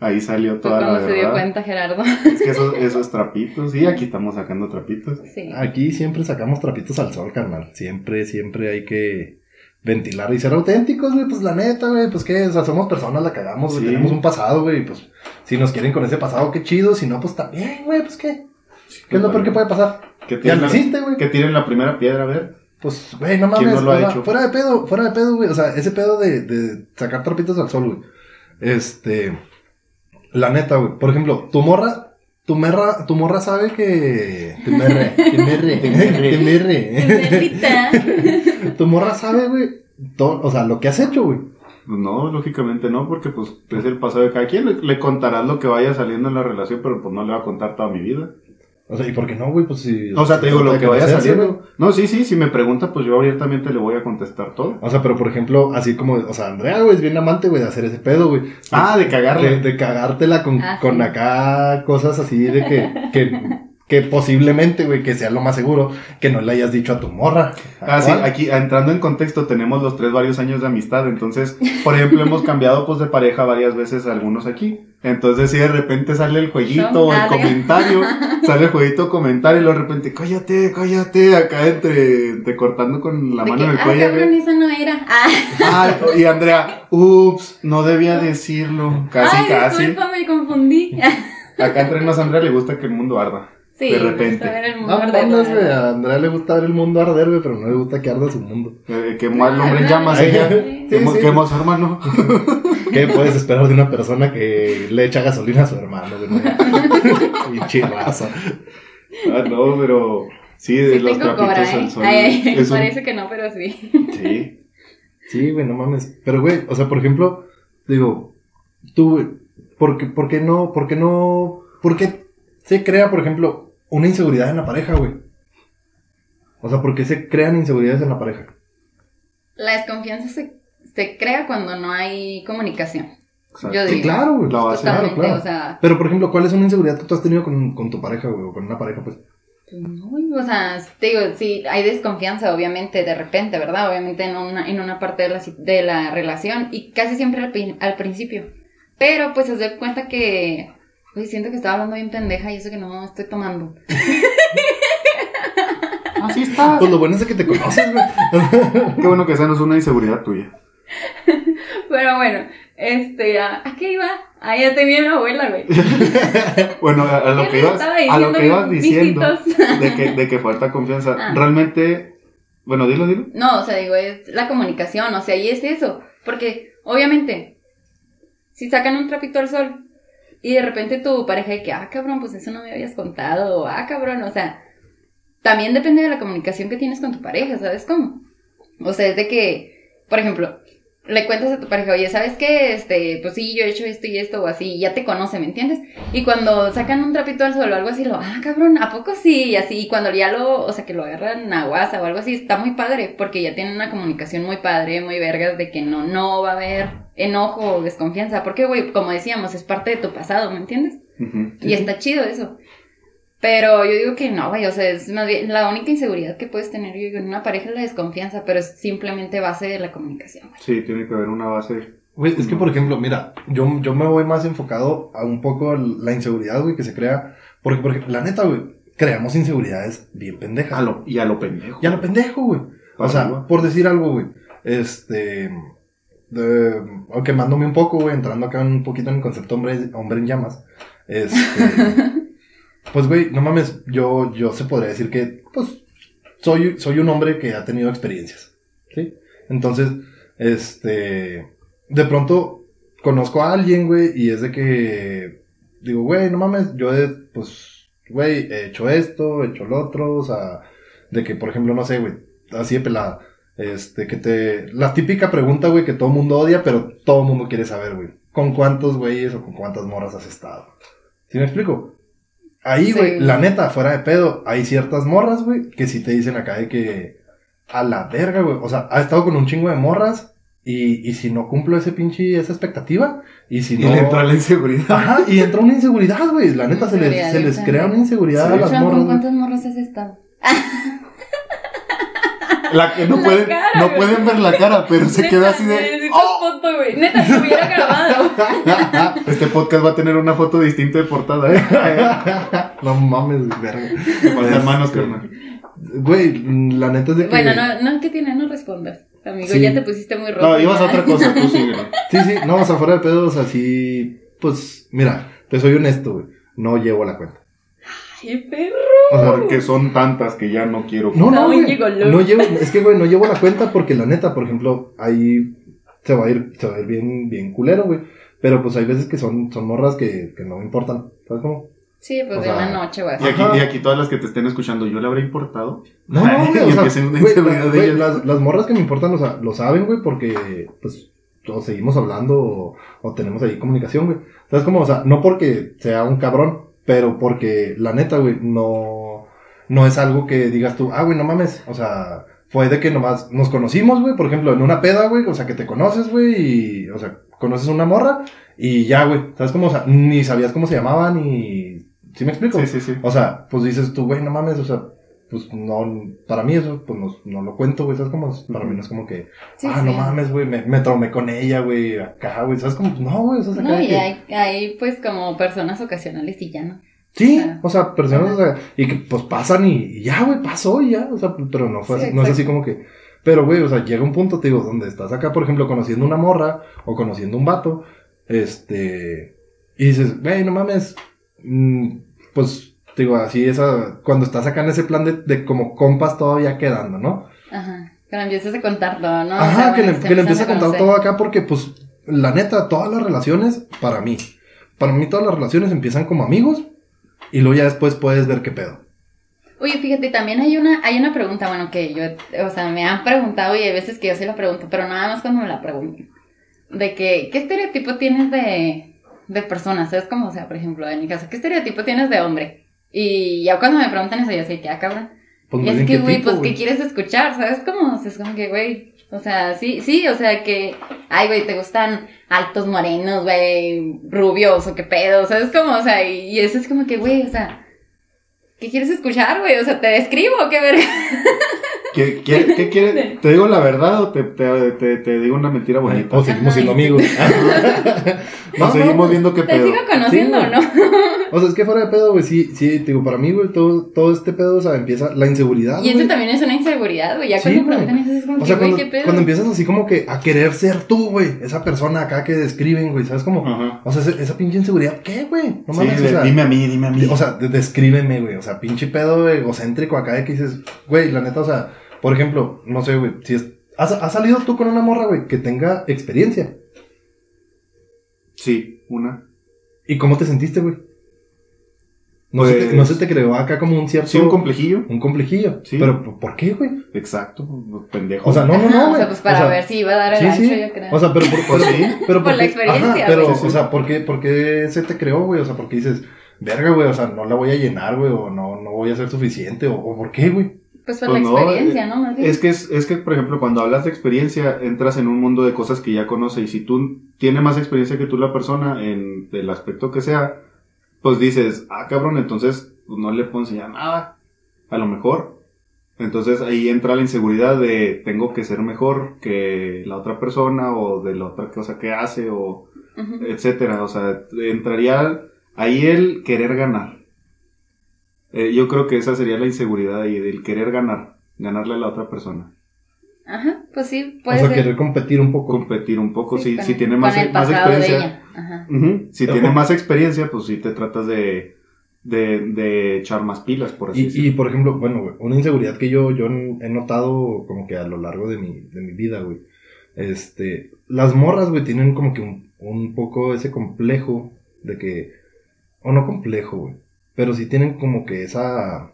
Ahí salió toda la cuando se dio verdad. cuenta Gerardo. Es que eso, eso es trapitos, sí, aquí estamos sacando trapitos. Sí. Aquí siempre sacamos trapitos al sol, carnal. Siempre, siempre hay que ventilar y ser auténticos, güey. Pues la neta, güey. Pues que, o sea, somos personas, la cagamos. Sí. Tenemos un pasado, güey. Pues si nos quieren con ese pasado, qué chido. Si no, pues también, güey. Pues qué. ¿Qué es lo peor que puede pasar? Que Ya tiren, lo la, hiciste, güey. que tiren la primera piedra, a ver. Pues, güey, no ¿Quién mames. no lo o ha hecho? Fuera de pedo, fuera de pedo, güey. O sea, ese pedo de, de sacar trapitos al sol, güey. Este. La neta, güey. Por ejemplo, tu morra. Tu morra, tu morra sabe que. Tu merre. Tu merre. Tu merre. Tu morra sabe, güey. todo- O sea, lo que has hecho, güey. Pues no, lógicamente no, porque pues es el pasado de cada quien. Le, le contarás lo que vaya saliendo en la relación, pero pues no le va a contar toda mi vida. O sea, ¿y por qué no, güey? Pues si. O sea, te digo lo que vaya saliendo. No, sí, sí, si me pregunta, pues yo abiertamente le voy a contestar todo. O sea, pero por ejemplo, así como, o sea, Andrea, güey, es bien amante, güey, de hacer ese pedo, güey. Ah, de cagarle. De, de cagártela con, Ah, con acá cosas así de que, que, que posiblemente, güey, que sea lo más seguro, que no le hayas dicho a tu morra. Ah, sí, aquí entrando en contexto, tenemos los tres varios años de amistad, entonces, por ejemplo, hemos cambiado pues de pareja varias veces algunos aquí. Entonces, si de repente sale el jueguito o el Ah, comentario, sale el jueguito comentario y luego de repente, cállate, cállate, acá entre, entre cortando con la De mano que, en el ah, cuello. cabrón, esa no era. Ah, y Andrea, ups, no debía decirlo. Casi, ay, casi. disculpa, me confundí. Acá entre nos, Andrea le gusta que el mundo arda. Sí, De repente. ver el mundo No arder. A Andrea le gusta ver el mundo arder, güey, pero no le gusta que arda su mundo. Eh, quemó al hombre en llamas sí. ella. Sí, Quemó, sí. quemó a su hermano. ¿Qué puedes esperar de una persona que le echa gasolina a su hermano, güey? Pinche raza. Ah, no, pero sí, de Sí los tengo trapitos cobra, al ¿eh? sol. Ay, ay, es un- parece que no, pero sí. Sí. Sí, güey, no mames. Pero, güey, o sea, por ejemplo, digo, tú, güey, ¿por qué, por qué no, por qué no, por qué se crea, por ejemplo, una inseguridad en la pareja, güey? O sea, ¿por qué se crean inseguridades en la pareja? La desconfianza se, se crea cuando no hay comunicación. Exacto. Yo Sí, digo. claro, güey. La base. Totalmente, claro, claro. o sea, Pero, por ejemplo, ¿cuál es una inseguridad que tú has tenido con, con tu pareja, güey? O con una pareja, pues. pues no, güey, o sea, te digo, sí, hay desconfianza, obviamente, de repente, ¿verdad? Obviamente en una, en una parte de la, de la relación y casi siempre al, al principio. Pero, pues, se da cuenta que, güey, siento que estaba hablando bien pendeja y eso que no estoy tomando. Así está. Pues lo bueno es que te conoces, güey. Qué bueno que esa no es una inseguridad tuya. Pero bueno, este, ¿a, ¿a qué iba? Ah, ya te vi a mi abuela, güey. Bueno, a, a lo ¿Qué que ibas, estaba a lo diciendo, que ibas diciendo de que, de que falta confianza. Ah. Realmente, bueno, dilo, dilo. No, o sea, digo, es la comunicación, o sea, y es eso. Porque, obviamente, si sacan un trapito al sol y de repente tu pareja de que, ah, cabrón, pues eso no me habías contado, ah, cabrón, o sea, también depende de la comunicación que tienes con tu pareja, ¿sabes cómo? O sea, es de que, por ejemplo, le cuentas a tu pareja, oye, ¿sabes qué? Este, pues sí, yo he hecho esto y esto o así, y ya te conoce, ¿me entiendes? Y cuando sacan un trapito al sol o algo así, lo, ah, cabrón, ¿a poco sí? Y así, y cuando ya lo, o sea, que lo agarran a guasa o algo así, está muy padre, porque ya tienen una comunicación muy padre, muy vergas, de que no, no va a haber enojo o desconfianza, porque, güey, como decíamos, es parte de tu pasado, ¿me entiendes? Y está chido eso. Pero yo digo que no, güey, o sea, es más bien la única inseguridad que puedes tener, yo digo, en una pareja es la desconfianza, pero es simplemente base de la comunicación, güey. Sí, tiene que haber una base. Güey, es que, por ejemplo, mira, yo, yo me voy más enfocado a un poco la inseguridad, güey, que se crea. Porque, por ejemplo, la neta, güey, creamos inseguridades bien pendejas. A lo, y a lo pendejo. Ya lo pendejo, güey. O sea, por decir algo, güey. Este. De, o quemándome un poco, güey, entrando acá un poquito en el concepto hombre, hombre en llamas. Este. pues, güey, no mames, yo, yo se podría decir que, pues, soy, soy un hombre que ha tenido experiencias. ¿Sí? Entonces, este. De pronto conozco a alguien, güey, y es de que. Digo, güey, no mames, yo he, pues, güey, he hecho esto, he hecho lo otro, o sea, de que, por ejemplo, no sé, güey, así de pelada. Este, que te. La típica pregunta, güey, que todo mundo odia, pero todo mundo quiere saber, güey. ¿Con cuántos güeyes o con cuántas morras has estado? ¿Sí me explico? Ahí, Sí. güey, la neta, fuera de pedo, hay ciertas morras, güey, que si te dicen acá de que. A la verga, güey. O sea, ha estado con un chingo de morras. Y, y si no cumplo ese pinche, esa expectativa. Y si Y no. le entró la inseguridad. Ajá, y entra una inseguridad, güey. La neta se les, se les crea una inseguridad Sí. a las morras. ¿Con güey. cuántas morras has estado? La que no, La pueden, cara, no güey. pueden ver la cara, pero se Neta, queda así de. "Oh". foto, güey. Neta, se hubiera grabado. Este podcast va a tener una foto distinta de portada, ¿eh? no mames, verga. Con hermanos, carnal. Güey, la neta es de que. Bueno, no, no, ¿qué tiene? No respondas. Amigo, Sí. ya te pusiste muy rojo. No, ibas a otra cosa, tú síguele. Sí, sí, no, o sea, fuera de pedos, así. Pues, mira, te soy honesto, güey. No llevo la cuenta. ¡Ay, perro! O sea, Porque son tantas que ya no quiero. no, no, No, güey. No llevo, es que, güey, no llevo la cuenta porque la neta, por ejemplo, ahí se va a ir, se va a ir bien, bien culero, güey. Pero pues hay veces que son, son morras que, que no me importan. ¿Sabes cómo? Sí, pues O de sea, una noche o así. Y aquí, y aquí todas las que te estén escuchando, ¿yo le habré importado? No, no, güey, Y o sea, güey, la- güey, las, las morras que me importan, o sea, lo saben, güey, porque, pues, o seguimos hablando o, o tenemos ahí comunicación, güey. ¿Sabes cómo? O sea, no porque sea un cabrón, pero porque, la neta, güey, no, no es algo que digas tú, ah, güey, no mames, o sea, fue de que nomás nos conocimos, güey, por ejemplo, en una peda, güey, o sea, que te conoces, güey, y, o sea, conoces una morra, y ya, güey, ¿sabes cómo? O sea, ni sabías cómo se llamaba, ni ¿Sí me explico? Sí, sí, sí. O sea, pues dices tú, güey, no mames, o sea, pues no, para mí eso, pues no, no lo cuento, güey, ¿sabes cómo? Para mí no es como que, Sí, ah, no mames, güey, me, me traumé con ella, güey, acá, güey, ¿sabes cómo? Pues no, güey, o sea, es acá No, y que- hay, hay pues como personas ocasionales y ya no. Sí, o sea, personas, o sea, y que pues pasan y, y ya, güey, pasó y ya, o sea, pero no fue Sí, así, no es así como que, pero güey, o sea, llega un punto, te digo, donde estás acá, por ejemplo, conociendo una morra o conociendo un vato, este, y dices, güey, no mames, mm, pues, digo, así esa, cuando estás acá en ese plan de, de como compas todavía quedando, ¿no? Ajá. Que le empieces a contar todo, ¿no? O Ajá, sea, que, bueno, le, que le empiezan empiece a contar conocer. todo acá porque, pues, la neta, todas las relaciones, para mí, para mí todas las relaciones empiezan como amigos y luego ya después puedes ver qué pedo. Oye, fíjate, también hay una, hay una pregunta, bueno, que yo, o sea, me han preguntado y hay veces que yo sí la pregunto, pero nada más cuando me la preguntan. De que, ¿qué estereotipo tienes de, de persona? ¿Sabes cómo? O sea, por ejemplo, en mi caso, ¿qué estereotipo tienes de hombre? Y ya cuando me preguntan eso, yo sé que, ah, cabrón. Pues es que, ¿qué güey, pues, ¿qué quieres escuchar? ¿Sabes cómo? O sea, es como que, güey, o sea, sí, sí, o sea, que, ay, güey, te gustan altos morenos, güey, rubios, o qué pedo, ¿sabes cómo? O sea, y, y eso es como que, güey, o sea, ¿qué quieres escuchar, güey? O sea, ¿te describo qué verga? ¿Qué, qué, qué quiere? ¿Te digo la verdad o te, te, te, te digo una mentira bonita? O seguimos Ajá, siendo amigos. Nos seguimos viendo qué Te pedo. sigo conociendo, Sí, ¿no? O sea, es que fuera de pedo, güey, sí, sí, te digo, para mí, güey, todo, todo este pedo, o sea, empieza la inseguridad, Y eso también es una inseguridad, güey, ya Sí, cuando güey. preguntan eso es como O que, sea, güey, cuando, qué pedo. cuando empiezas así como que a querer ser tú, güey, esa persona acá que describen, güey, ¿sabes cómo? Ajá. O sea, esa, pinche inseguridad, ¿qué, güey? No Sí, mames, de- o sea, dime a mí, dime a mí. o sea, de- descríbeme, güey, o sea, pinche pedo egocéntrico acá de que dices, güey, la neta, o sea, por ejemplo, no sé, güey, si es, ¿has, has salido tú con una morra, güey, que tenga experiencia? Sí, una. ¿Y cómo te sentiste, güey? No, Pues- se te, no se te creó acá como un cierto... Sí, un complejillo. Un complejillo. Sí. Pero, ¿por- ¿por qué, güey? Exacto, pues, pendejo. O sea, no, no, Ajá, no, o güey. sea, pues para O sea, ver si iba a dar el Sí, ancho, sí. yo creo. O sea, pero por, Pues pero- sí. pero Por la qué- experiencia, ajá, pero, güey. Sí, sí. o sea, ¿por qué, por qué se te creó, güey? O sea, ¿por qué dices, verga, güey? O sea, no la voy a llenar, güey, o no, no voy a ser suficiente, o, o ¿por qué, güey? Pues por Pues la no, experiencia, eh, ¿no? Más bien. Es que, es, es que, por ejemplo, cuando hablas de experiencia, entras en un mundo de cosas que ya conoces y si tú tienes más experiencia que tú la persona en el aspecto que sea, pues dices, ah, cabrón, entonces pues, no le puedo enseñar nada, a lo mejor. Entonces ahí entra la inseguridad de tengo que ser mejor que la otra persona o de la otra cosa que hace o etcétera. O sea, entraría ahí el querer ganar. Eh, yo creo que esa sería la inseguridad ahí, del querer ganar, ganarle a la otra persona. Ajá, pues sí, O puede sea, ser. querer competir un poco. Competir un poco, Sí, si, con- si tiene más, el más experiencia. ella. Ajá. Ujú, Si tiene más experiencia, pues sí te tratas de, de, de echar más pilas, por así Y, y, decirlo. por ejemplo, bueno, güey, una inseguridad que yo, yo he notado como que a lo largo de mi, de mi vida, güey. Este, las morras, güey, tienen como que un, un poco ese complejo de que, o no complejo, güey, pero sí tienen como que esa,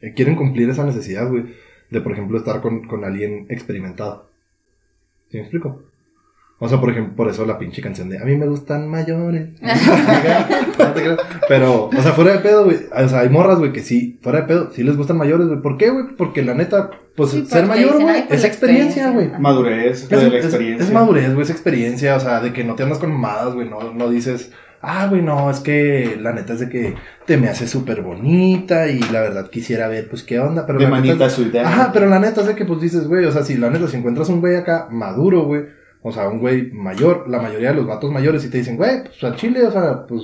eh, quieren cumplir esa necesidad, güey, de por ejemplo estar con, con alguien experimentado. ¿Sí me explico? O sea, por ejemplo, por eso la pinche canción de A mí me gustan mayores. No te creas. Pero, o sea, fuera de pedo, güey. O sea, hay morras, güey, que sí, fuera de pedo, sí les gustan mayores, güey. ¿Por qué, güey? Porque la neta, pues Sí, ser mayor, güey, "Ay, pues es experiencia, experiencia". güey. Madurez, Es, de la es- experiencia. es madurez, güey, es experiencia, o sea, de que no te andas con mamadas, güey, no, no dices, ah, güey, no, es que la neta es de que te me hace súper bonita y la verdad quisiera ver, pues, qué onda, pero de la neta manita es- su idea. Ajá, pero la neta es de que, pues, dices, güey, o sea, si la neta, si encuentras un güey acá maduro, güey, o sea, un güey mayor, la mayoría de los vatos mayores, y te dicen, güey, pues, a Chile, o sea, pues,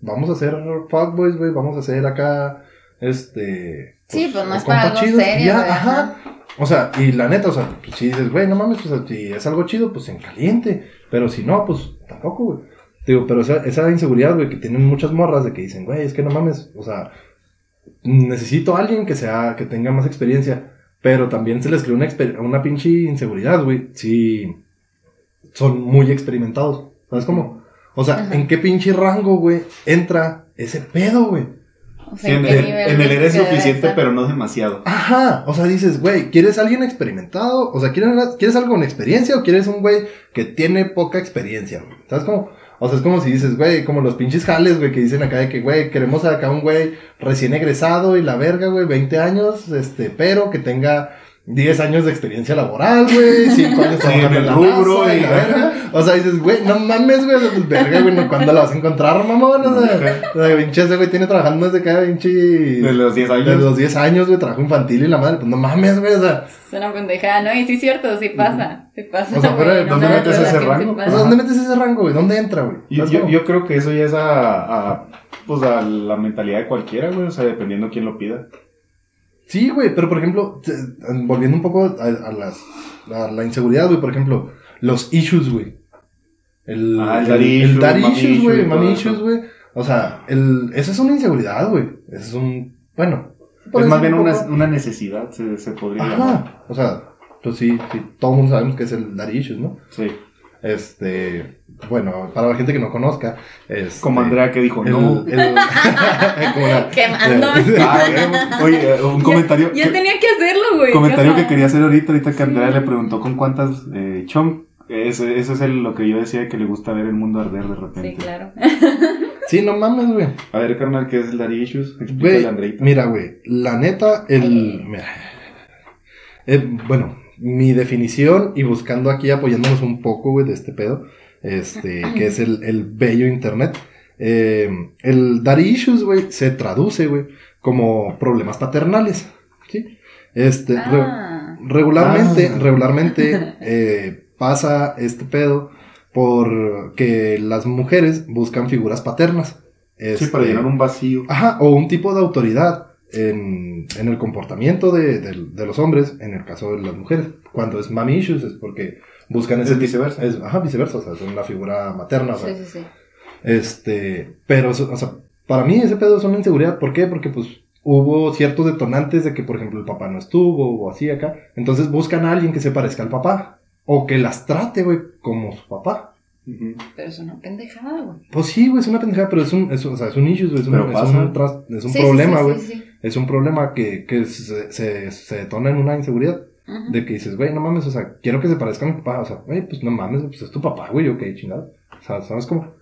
vamos a hacer fuckboys, güey, vamos a hacer acá, este... Sí, pues, no es para algo chidos, serio, ya, güey, ajá. O sea, y la neta, o sea, pues, si dices, güey, no mames, pues, si es algo chido, pues, en caliente, pero si no, pues, tampoco, güey. Digo, pero esa, esa inseguridad, güey, que tienen muchas morras de que dicen, güey, es que no mames, o sea, necesito a alguien que sea, que tenga más experiencia, pero también se les crea una, una pinche inseguridad, güey, si son muy experimentados, ¿sabes cómo? O sea, Ajá. ¿en qué pinche rango, güey, entra ese pedo, güey? O sea, en, ¿en qué el, en el eres que debe suficiente, pero no demasiado. Ajá, o sea, dices, güey, ¿quieres alguien experimentado? O sea, ¿quieres, ¿quieres algo con experiencia o quieres un güey que tiene poca experiencia, güey? ¿Sabes cómo? O sea, es como si dices, güey, como los pinches jales, güey, que dicen acá de que, güey, queremos acá un güey recién egresado y la verga, güey, 20 años, este, pero que tenga 10 años de experiencia laboral, güey, 5 años trabajando en el rubro, NASA, y- la verga. O sea, dices, güey, no mames, güey, pues, verga, güey, no, ¿cuándo la vas a encontrar, mamón? O sea, o sea, pinche ese güey tiene trabajando desde cada pinche... De los 10 años. De los 10 años, güey, trabajo infantil y la madre, pues no mames, güey, o sea, Es una pendejada, ¿no? Y sí es cierto, sí pasa. Sí pasa. O sea, en ¿dónde metes ese rango? o sea, ¿dónde metes ese rango, güey? ¿Dónde entra, güey? Y ¿Sabes yo, cómo? yo creo que eso ya es a, a, pues a la mentalidad de cualquiera, güey, o sea, dependiendo quién lo pida. Sí, güey, pero por ejemplo, volviendo un poco a, a las, a la inseguridad, güey, por ejemplo, los issues, güey. El, Ah, el daddy mommy issues, issue güey, mami issues, güey. O sea, el, eso es una inseguridad, güey. Eso es un, bueno. Es más bien una, poco- una necesidad, se, se podría llamar. Ajá, o sea, pues sí, sí, todo el mundo sabemos que es el daddy issues, ¿no? Sí. Este, bueno, para la gente que no conozca, es... Como Andrea que dijo, el, no. el- como la- Quemándome. Ah, oye, un comentario. Ya que- tenía que hacerlo, güey. comentario ¿qué que quería hacer ahorita, ahorita que Sí. Andrea le preguntó con cuántas eh, chom. Ese, ese es el, lo que yo decía que le gusta ver el mundo arder de repente. Sí, claro. Sí, no mames, güey. A ver, carnal, ¿qué es el Daddy Issues? Explícale Güey, mira, güey, la neta, el... Mira, eh, bueno, mi definición y buscando aquí apoyándonos un poco, güey, de este pedo, este, que es el, el bello internet. eh, el daddy issues, güey, se traduce, güey, como problemas paternales, ¿sí? Este, re- Ah, regularmente, Ah. regularmente eh, pasa este pedo por que las mujeres buscan figuras paternas. Sí, para Este, llenar un vacío. Ajá, o un tipo de autoridad en, en el comportamiento de, de- de los hombres, en el caso de las mujeres. Cuando es mommy issues es porque buscan ese Es viceversa. es- ajá, viceversa, o sea, son la figura materna. o sea, sí, sí, sí. este, pero, o sea, para mí ese pedo es una inseguridad. ¿Por qué? Porque pues hubo ciertos detonantes de que, por ejemplo, el papá no estuvo o así acá. Entonces buscan a alguien que se parezca al papá. O que las trate, güey, como su papá. Pero es una pendejada, güey. Pues sí, güey, es una pendejada, pero es un, es, o sea, es un issue, güey, es un, es un, tras- es un Sí, problema, sí, güey. sí, sí. Es un problema que, que se, se, se detona en una inseguridad. De que dices, güey, no mames, o sea, quiero que se parezca a mi papá. O sea, güey, pues no mames, pues es tu papá, güey, ok, chingado. O sea, ¿sabes cómo?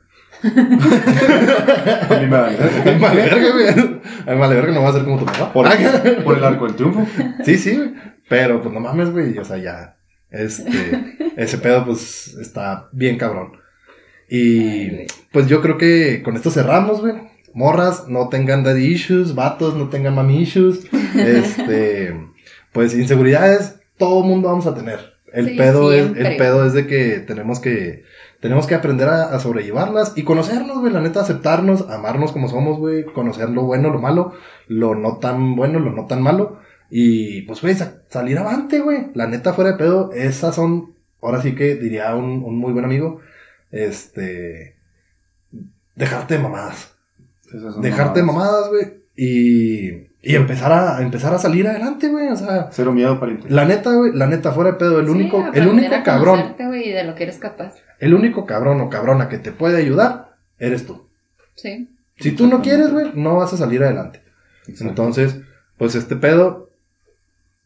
A mí me vale verga, güey. Ay, vale verga, no va a ser como tu papá. Por, por el arco del triunfo. Sí, sí, güey. Pero pues no mames, güey. O sea, ya. Este. ese pedo, pues, está bien cabrón. Y pues yo creo que con esto cerramos, güey. Morras, no tengan daddy issues, vatos, no tengan mami issues. Este. Pues inseguridades, todo mundo vamos a tener. El Sí, pedo es, el pedo es de que tenemos que, tenemos que aprender a, a sobrellevarlas y conocernos, güey, la neta, aceptarnos, amarnos como somos, güey, conocer lo bueno, lo malo, lo no tan bueno, lo no tan malo. Y pues, güey, sa- salir avante, güey. La neta, fuera de pedo, esas son, ahora sí que diría un, un muy buen amigo, este, dejarte de mamadas. Dejarte de mamadas. mamadas, güey. Y, y empezar a, empezar a salir adelante, güey. O sea, Cero miedo, pariente. la neta, güey, la neta, fuera de pedo, el Sí, único, el único a cabrón, conocerte, güey, y de lo que eres capaz. el único cabrón o cabrona que te puede ayudar, eres tú. Sí. Si tú no quieres, güey, no vas a salir adelante. Exacto. Entonces, pues este pedo,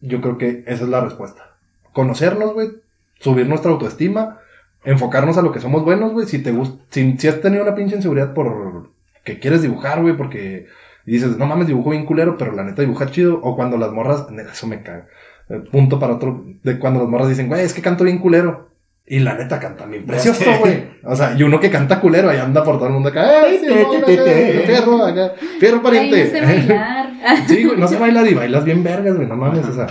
yo creo que esa es la respuesta. Conocernos, güey, subir nuestra autoestima, enfocarnos a lo que somos buenos, güey. Si te gusta, si, si has tenido una pinche inseguridad por que quieres dibujar, güey, porque dices, no mames, dibujo bien culero, pero la neta dibuja chido. O cuando las morras, eso me caga. Eh, punto para otro, de cuando las morras dicen, güey, es que canto bien culero. Y la neta canta bien precioso, güey. O sea, y uno que canta culero ahí anda por todo el mundo acá. ¡Ay, sí, fierro, acá! ¡Fierro, pariente! no sé bailar. Sí, güey, no sé bailar y bailas bien vergas, güey, no mames, o sea.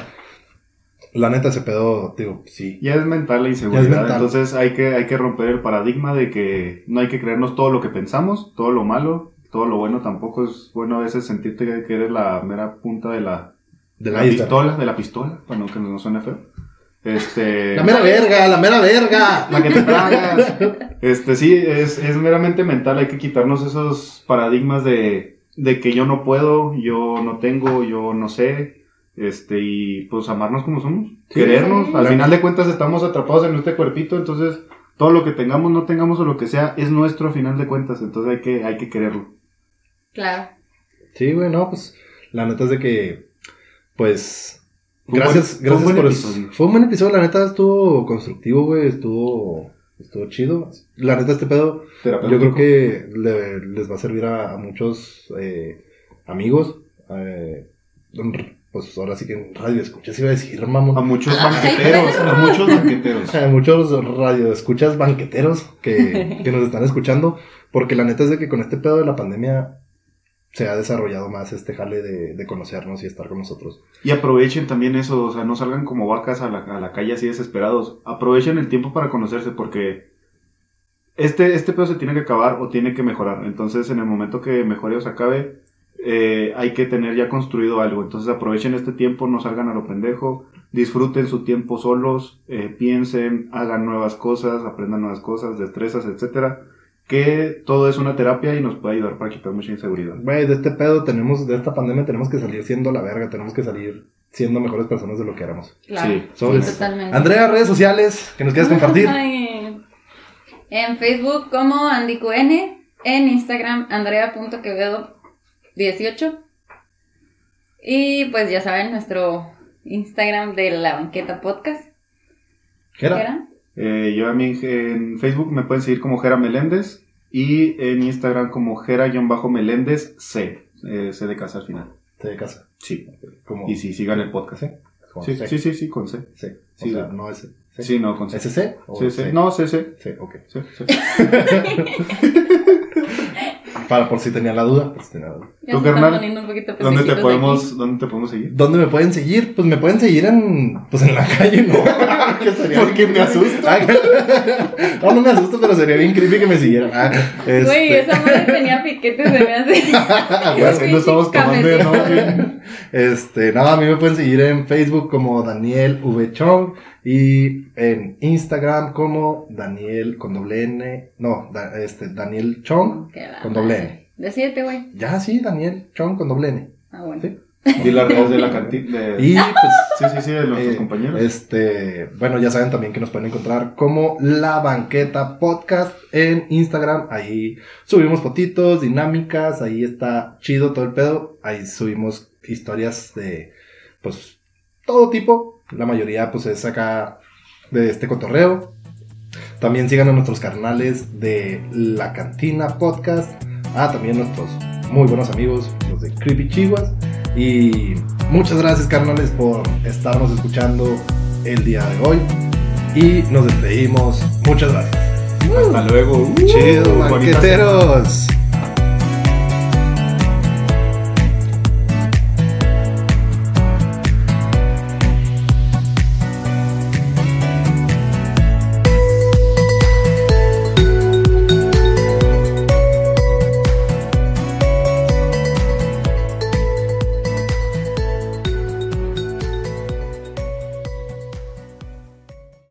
La neta, ese pedo, digo, sí. Ya es mental la inseguridad. Mental. Entonces hay que, hay que romper el paradigma de que no hay que creernos todo lo que pensamos, todo lo malo, todo lo bueno tampoco es bueno a veces sentirte que eres la mera punta de la, De la pistola, de la pistola, bueno, que no suene feo. Este, La mera verga, la mera verga. la que te tragas. Este, sí, es, es meramente mental, hay que quitarnos esos paradigmas de, de que yo no puedo, yo no tengo, yo no sé, este, y pues amarnos como somos, Sí, querernos, sí. al final de cuentas estamos atrapados en este cuerpito, entonces todo lo que tengamos, no tengamos o lo que sea, es nuestro a final de cuentas, entonces hay que, hay que quererlo. Claro. Sí, güey, no, pues, la neta es de que, pues, Gracias, buen- fue un gracias por episodio. Fue un buen episodio, la neta estuvo constructivo, güey, estuvo, estuvo chido. La neta, este pedo, yo creo que le- les va a servir a, a muchos eh, amigos, eh, pues ahora sí que en radio escuchas, iba a decir, mamón. A muchos banqueteros, a muchos banqueteros. A muchos radio escuchas banqueteros que, que nos están escuchando, porque la neta es de que con este pedo de la pandemia se ha desarrollado más este jale de, conocernos y estar con nosotros. Y aprovechen también eso, o sea, no salgan como vacas a la, a la calle así desesperados. Aprovechen el tiempo para conocerse porque este, este pedo se tiene que acabar o tiene que mejorar. Entonces, en el momento que mejore o se acabe, eh, hay que tener ya construido algo. Entonces, aprovechen este tiempo, no salgan a lo pendejo, disfruten su tiempo solos, eh, piensen, hagan nuevas cosas, aprendan nuevas cosas, destrezas, etcétera. Que todo es una terapia y nos puede ayudar para quitar mucha inseguridad. Güey, de este pedo tenemos, de esta pandemia tenemos que salir siendo la verga, tenemos que salir siendo mejores personas de lo que éramos. Claro. Sí, Sí, sobres. totalmente. Andrea, redes sociales, que nos quieras compartir. Ay. En Facebook como AndyQN, en Instagram Andrea.quevedo18. Y pues ya saben, nuestro Instagram de la banqueta podcast. Jera. ¿Era? Eh, yo también en Facebook me pueden seguir como Jera Meléndez y en Instagram como Jera-Meléndez C. Eh, C de casa al final. C de casa. Sí. Y sí, sigan el podcast. ¿C? Como Sí, C. sí, sí, sí, con C. C. Sí, o sea, no es C. Sí, no, con C. ¿SC? o sí. C? No, C, C. C, ok. Sí, sí. Para por si tenía la duda. Pues tenía la duda. ¿Dónde te podemos, ¿Dónde te podemos seguir? ¿Dónde me pueden seguir? Pues me pueden seguir en, pues en la calle, ¿no? Que sería Porque me asusto. Ah, no, no me asusto, pero sería bien creepy que me siguieran. Ah. Güey, este- esa madre tenía piquetes, se me hace. Que no estamos tomando, ¿no? Este, nada, a mí me pueden seguir en Facebook como Daniel V. Chong y en Instagram como Daniel con doble N, no, da- este, Daniel Chong con doble. N. Decídete, güey. Ya, sí, Daniel Chong con doble N. Ah, bueno. Sí. Y las redes de la cantina. de- Y pues Sí, sí, sí, de nuestros Eh, compañeros. Este, bueno, ya saben también que nos pueden encontrar como La Banqueta Podcast en Instagram. Ahí subimos fotitos, dinámicas, ahí está chido todo el pedo. Ahí subimos historias de, pues, todo tipo. La mayoría, pues, es acá de este cotorreo. También sigan a nuestros carnales de La Cantina Podcast. Ah, también nuestros muy buenos amigos, los de Creepy Chihuas. Y muchas gracias, carnales, por estarnos escuchando el día de hoy. Y nos despedimos. Muchas gracias. Hasta luego. Chido, banqueteros.